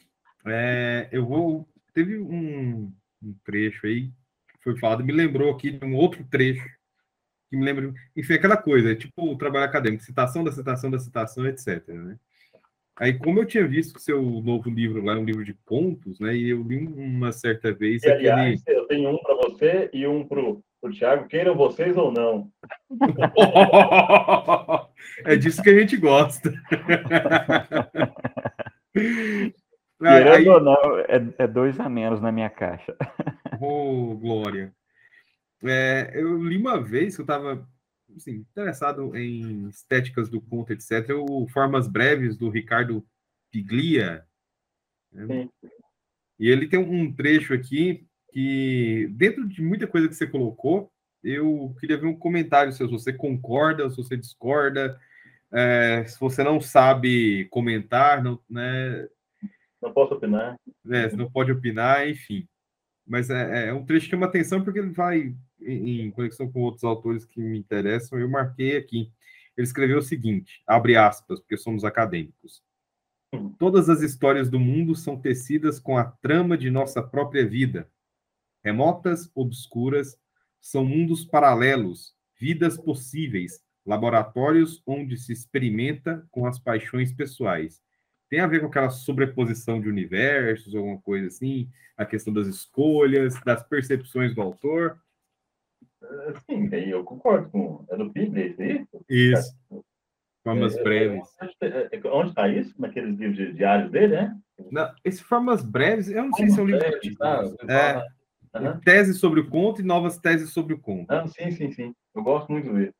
É, eu vou. Teve um, um, trecho aí que foi falado, me lembrou aqui de um outro trecho que me lembra. Enfim, aquela coisa, tipo o trabalho acadêmico, citação da citação da citação, etc. Né? Aí, como eu tinha visto seu novo livro lá, um livro de contos, né? E eu li uma certa vez. E, aliás, aquele... eu tenho um para você e um para o Tiago, queiram vocês ou não. [laughs] é disso que a gente gosta. [laughs] Querendo aí... ou não, é, é, dois a menos na minha caixa. Oh, Glória. É, eu li uma vez que eu estava assim, interessado em estéticas do conto, etc. O Formas Breves, do Ricardo Piglia. Né? E ele tem um trecho aqui que, dentro de muita coisa que você colocou, eu queria ver um comentário seu, se você concorda, se você discorda, é, se você não sabe comentar, não, né? Não posso opinar. É, você não pode opinar, enfim. Mas é, é um trecho que chama atenção porque ele vai em, conexão com outros autores que me interessam. Eu marquei aqui. Ele escreveu o seguinte: abre aspas, porque somos acadêmicos. Todas as histórias do mundo são tecidas com a trama de nossa própria vida. Remotas, obscuras, são mundos paralelos, vidas possíveis, laboratórios onde se experimenta com as paixões pessoais tem a ver com aquela sobreposição de universos, alguma coisa assim, a questão das escolhas, das percepções do autor? Sim, eu concordo com. É do Bíblia, isso aí? Isso. Formas é, breves. É, onde está isso? Naqueles livros diários dele, né? Não, esse Formas Breves, eu não sei se é um livro. Breves, tá? é, uhum. Tese sobre o conto e novas teses sobre o conto. Não, sim, sim, sim. Eu gosto muito dele.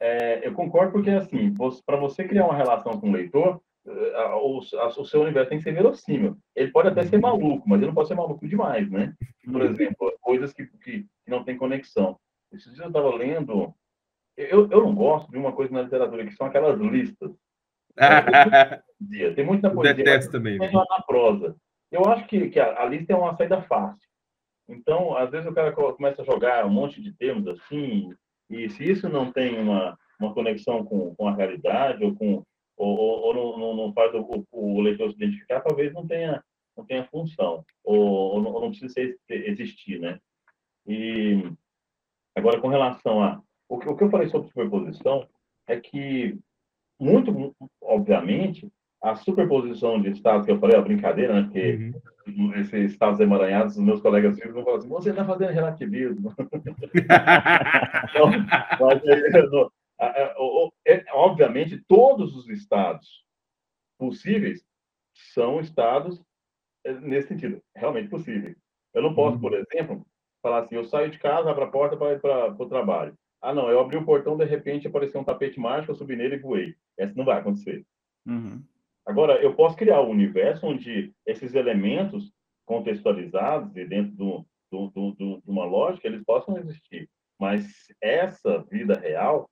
É, eu concordo porque, assim, para você criar uma relação com o leitor, o, o, seu universo tem que ser verossímil. Ele pode até ser maluco, mas ele não pode ser maluco demais, né? Por [laughs] exemplo, coisas que, que, que não têm conexão. Esses dias eu estava lendo. Eu, eu não gosto de uma coisa na literatura, que são aquelas listas. [laughs] tem muito na poesia. Detesto também. Tem na prosa. Eu acho que, que a, a lista é uma saída fácil. Então, às vezes o cara começa a jogar um monte de termos assim, e se isso não tem uma, uma conexão com, com a realidade ou com ou, ou, não, não, faz o, o, leitor se identificar, talvez não tenha não tenha função ou, ou não, ou não precise existir, né? E agora com relação a o que, o que eu falei sobre superposição é que muito, obviamente, a superposição de estados que eu falei, a brincadeira, né? Porque uhum. esses estados emaranhados, os meus colegas vivos vão falar assim, você está fazendo relativismo. [laughs] então, mas, é, obviamente, todos os estados possíveis são estados é, nesse sentido, realmente possíveis. Eu não posso, uhum. por exemplo, falar assim, eu saio de casa, abro a porta para ir para o trabalho. Ah, não, eu abri o portão, de repente apareceu um tapete mágico, eu subi nele e voei. Essa não vai acontecer. Uhum. Agora, eu posso criar um universo onde esses elementos contextualizados e dentro de uma lógica, eles possam existir. Mas essa vida real,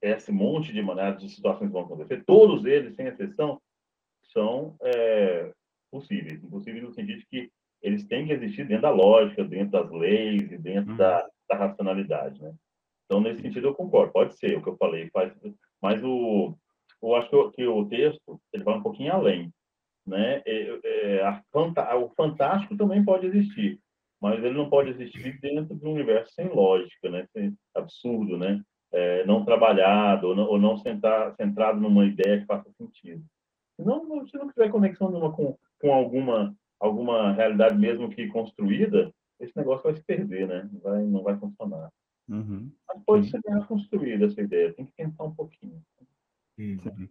esse monte de maneiras de situações vão acontecer, todos eles, sem exceção, são é, possíveis. Impossíveis no sentido de que eles têm que existir dentro da lógica, dentro das leis e dentro uhum. da, da racionalidade, né? Então, nesse sentido, eu concordo. Pode ser o que eu falei, faz, mas o, eu acho que o, que o texto ele vai um pouquinho além, né? É, é, fanta, o fantástico também pode existir, mas ele não pode existir dentro de um universo sem lógica, né? Sem, absurdo, né? É, não trabalhado ou não, ou não sentar, centrado numa ideia que faça sentido. Se não, se não tiver conexão nenhuma com, com alguma alguma realidade mesmo que construída, esse negócio vai se perder, né? Vai, não vai funcionar. Uhum. Mas pode ser bem construída essa ideia, tem que pensar um pouquinho. Uhum.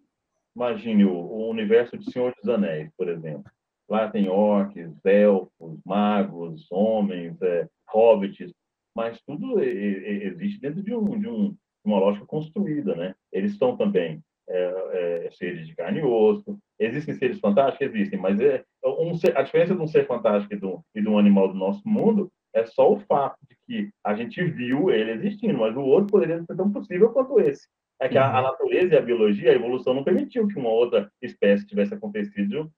Imagine o, o, universo de Senhor dos Anéis, por exemplo. Lá tem orcs, elfos, magos, homens, é, hobbits, mas tudo existe dentro de, um, de um, uma lógica construída, né? Eles são também é, é, seres de carne e osso. Existem seres fantásticos? Existem, mas é, um ser, a diferença de um ser fantástico e de um, e animal do nosso mundo é só o fato de que a gente viu ele existindo, mas o outro poderia ser tão possível quanto esse. É que a, a, uhum. natureza e a biologia, a evolução não permitiu que uma outra espécie tivesse acontecido.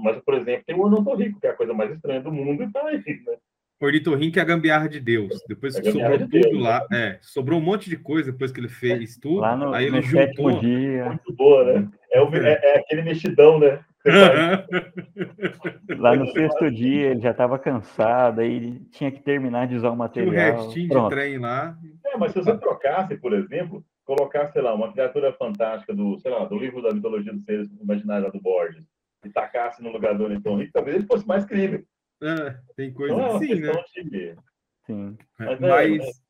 Mas, por exemplo, tem o ornitorrinco, que é a coisa mais estranha do mundo, e está aí, né? Ornitorrinco é a gambiarra de Deus. Depois é que sobrou de tudo Deus, lá, né? é, sobrou um monte de coisa depois que ele fez tudo. Lá no, aí ele juntou. Dia. Muito boa, né? É, o, é, é aquele mexidão, né? Lá no sexto dia ele já estava cansado, aí tinha que terminar de usar o material. Tinha um restinho Pronto. de trem lá. É, mas se você trocasse, por exemplo, colocar, sei lá, uma criatura fantástica do, sei lá, do livro da mitologia dos seres imaginários do Borges e tacasse no lugar do Newton Rick, talvez ele fosse mais crível. É, tem coisa então, assim, né? De... Sim. É, mas, Mas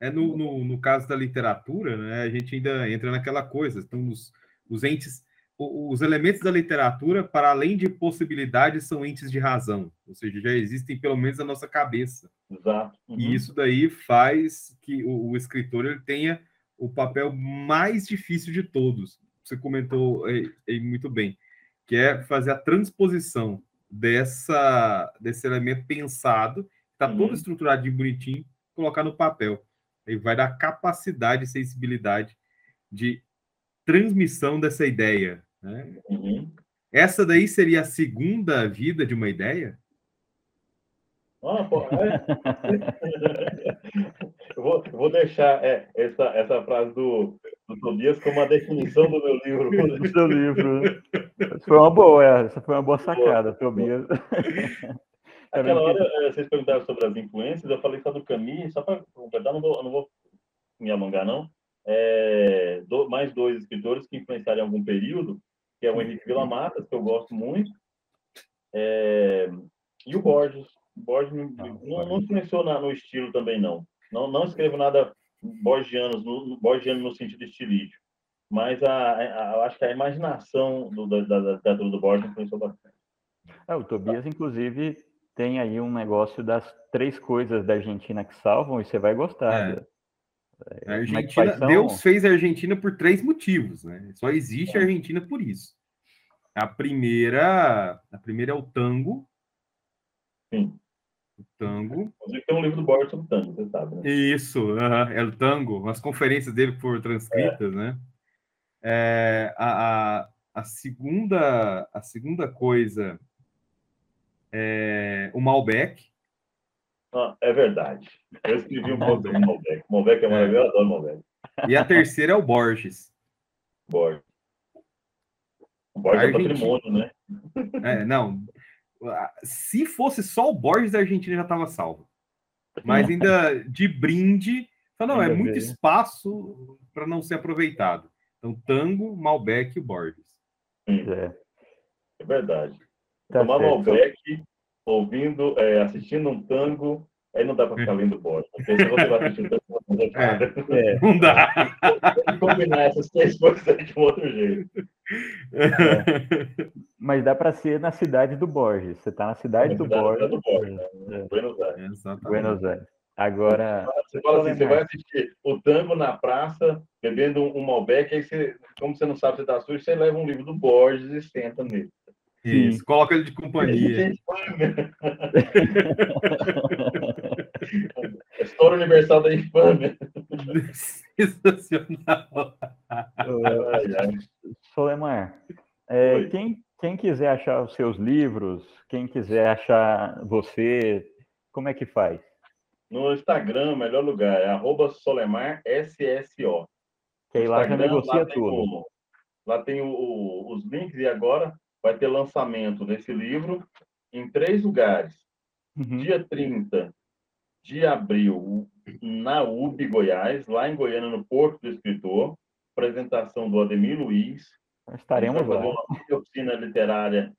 é, é no, no, no, caso da literatura, né, a gente ainda entra naquela coisa. Então, os, os entes, os elementos da literatura, para além de possibilidades, são entes de razão. Ou seja, já existem pelo menos na nossa cabeça. Exato. Uhum. E isso daí faz que o, o escritor ele tenha o papel mais difícil de todos. Você comentou aí, aí muito bem, que é fazer a transposição dessa desse elemento pensado, está uhum. todo estruturado de bonitinho, colocar no papel. Aí vai dar capacidade e sensibilidade de transmissão dessa ideia. Né? Uhum. Essa daí seria a segunda vida de uma ideia? Ah, pô, é. [laughs] eu, vou, vou deixar é, essa, essa frase do, do Tobias como a definição do meu livro. [laughs] do seu livro. Essa foi uma boa, é, essa foi uma boa sacada, boa. Tobias. [laughs] Aquela hora, é, vocês perguntaram sobre as influências, eu falei só do Camus, só para completar, não vou, não vou me alongar, não. É, do, mais dois escritores que influenciaram em algum período, que é o Henrique Vila Matas, que eu gosto muito, é, e o Borges. Borges não, não, não influenciou na, no estilo também, não. Não, não escrevo nada borgiano no, borgiano no sentido estilístico, mas a, a, eu acho que a imaginação do, da, da, da do Borges influenciou bastante. É, o Tobias, inclusive, tem aí um negócio das três coisas da Argentina que salvam e você vai gostar. É. A é Argentina, Deus fez a Argentina por três motivos, né? Só existe a é. Argentina por isso. A primeira, a primeira é o tango. Sim. O tango. Inclusive tem um livro do Borges sobre tango, você sabe, né? Isso, uh -huh, é o tango. As conferências dele foram transcritas, é. né? É, a, a, a, segunda, a segunda coisa é o Malbec. Ah, é verdade. Eu escrevi um pouco do Malbec. Malbec é maravilhoso, eu adoro Malbec. E a terceira é o Borges. Borges. O Borges é patrimônio, né? É, não. Se fosse só o Borges, a Argentina já estava salvo. Mas ainda de brinde, não, é muito espaço para não ser aproveitado. Então, Tango, Malbec e Borges. É. é verdade. Tá Tomar certo. Malbec, ouvindo, é, assistindo um tango, aí não dá para ficar lendo Borges. Porque se você vai assistir um tango, é, é. não dá. Tem que combinar essas três coisas de um outro jeito. É. Mas dá para ser na cidade do Borges. Você está na cidade, do, cidade Borges. do Borges. Né? Buenos Aires. Buenos Aires. Agora. Você fala assim, você vai assistir o tango na praça, bebendo um, Malbec, aí você, como você não sabe se está sujo, você leva um livro do Borges e senta nele. Isso, Sim. coloca ele de companhia. [laughs] História Universal da Infâmia. Sensacional. Solemar, é, quem, quem quiser achar os seus livros, quem quiser achar você, como é que faz? No Instagram, melhor lugar, é arroba Solemar SSO. Que aí lá já negocia lá tudo. O, lá tem o, o, os links e agora vai ter lançamento desse livro em três lugares. Uhum. Dia 30 de abril, na UB Goiás, lá em Goiânia, no Porto do Escritor, apresentação do Ademir Luiz. Estaremos lá. uma oficina literária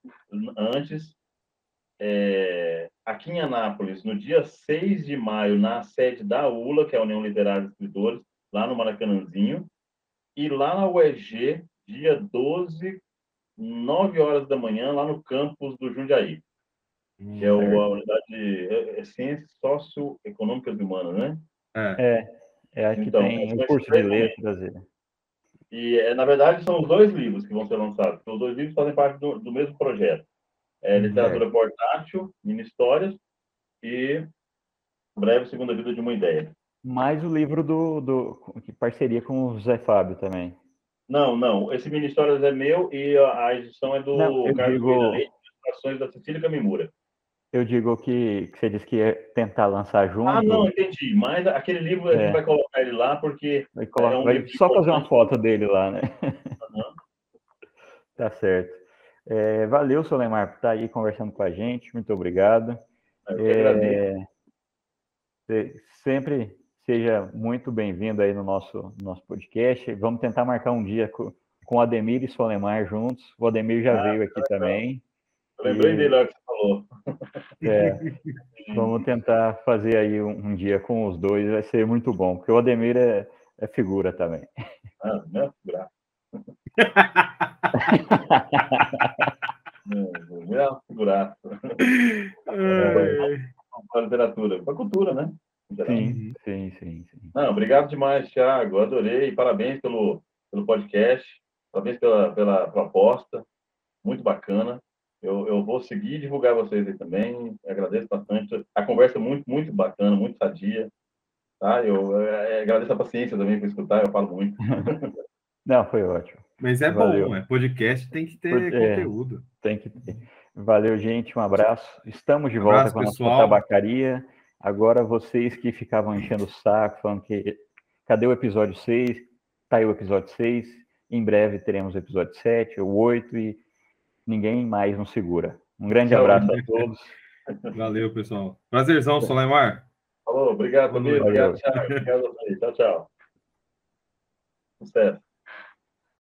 antes. É, aqui em Anápolis, no dia 6 de maio, na sede da ULA, que é a União Literária de Escritores, lá no Maracanãzinho. E lá na UEG, dia 12, 9 horas da manhã, lá no campus do Jundiaí, hum, que é o, a unidade de é, é Ciências Socioeconômicas e Humanas, né? É, é aqui então, tem um curso de letras. E, é, na verdade, são os dois livros que vão ser lançados. Os dois livros fazem parte do, do mesmo projeto. É, hum, Literatura é. Portátil, Mini Histórias e Breve Segunda Vida de uma Ideia. Mais o livro do, do parceria com o José Fábio também. Não, não. Esse mini histórias é meu e a edição é do não, Carlos digo... Leite, ilustrações da Cecília Camimura. Eu digo que, que, você disse que ia tentar lançar junto. Ah, não, entendi. Mas aquele livro é. a gente é. vai colocar ele lá porque. Vai, colocar, é um vai só fazer uma foto dele lá, né? Uhum. [laughs] tá certo. É, valeu, Solemar, por estar aí conversando com a gente. Muito obrigado. Eu é, sempre Seja muito bem-vindo aí no nosso, nosso podcast. Vamos tentar marcar um dia com, com o Ademir e Solemar juntos. O Ademir já ah, veio aqui é também. Eu lembrei e... dele lá que você falou. É, vamos tentar fazer aí um, um, dia com os dois, vai ser muito bom, porque o Ademir é, é figura também. Ah, não é figura. não, é. Para a literatura, para cultura, né? Sim, sim, sim, sim. Não, obrigado demais, Thiago. Adorei. Parabéns pelo, pelo podcast. Parabéns pela, pela proposta. Muito bacana. Eu, eu vou seguir e divulgar vocês aí também. Agradeço bastante. A conversa é muito, muito bacana, muito sadia. Tá? Eu é, agradeço a paciência também para escutar. Eu falo muito. [laughs] [laughs] Não, foi ótimo. Mas é Valeu. bom, é podcast tem que ter é, conteúdo. Tem que ter. Valeu, gente. Um abraço. Estamos de um volta abraço, com a nossa pessoal. tabacaria. Agora vocês que ficavam enchendo o saco, falando que cadê o episódio 6? Tá aí o episódio 6. Em breve teremos o episódio 7, o 8 e ninguém mais nos segura. Um grande abraço a todos. Valeu, pessoal. Prazerzão, Solemar. Falou, obrigado, Obrigado, tchau. Obrigado a vocês. Tchau, tchau. Sucesso.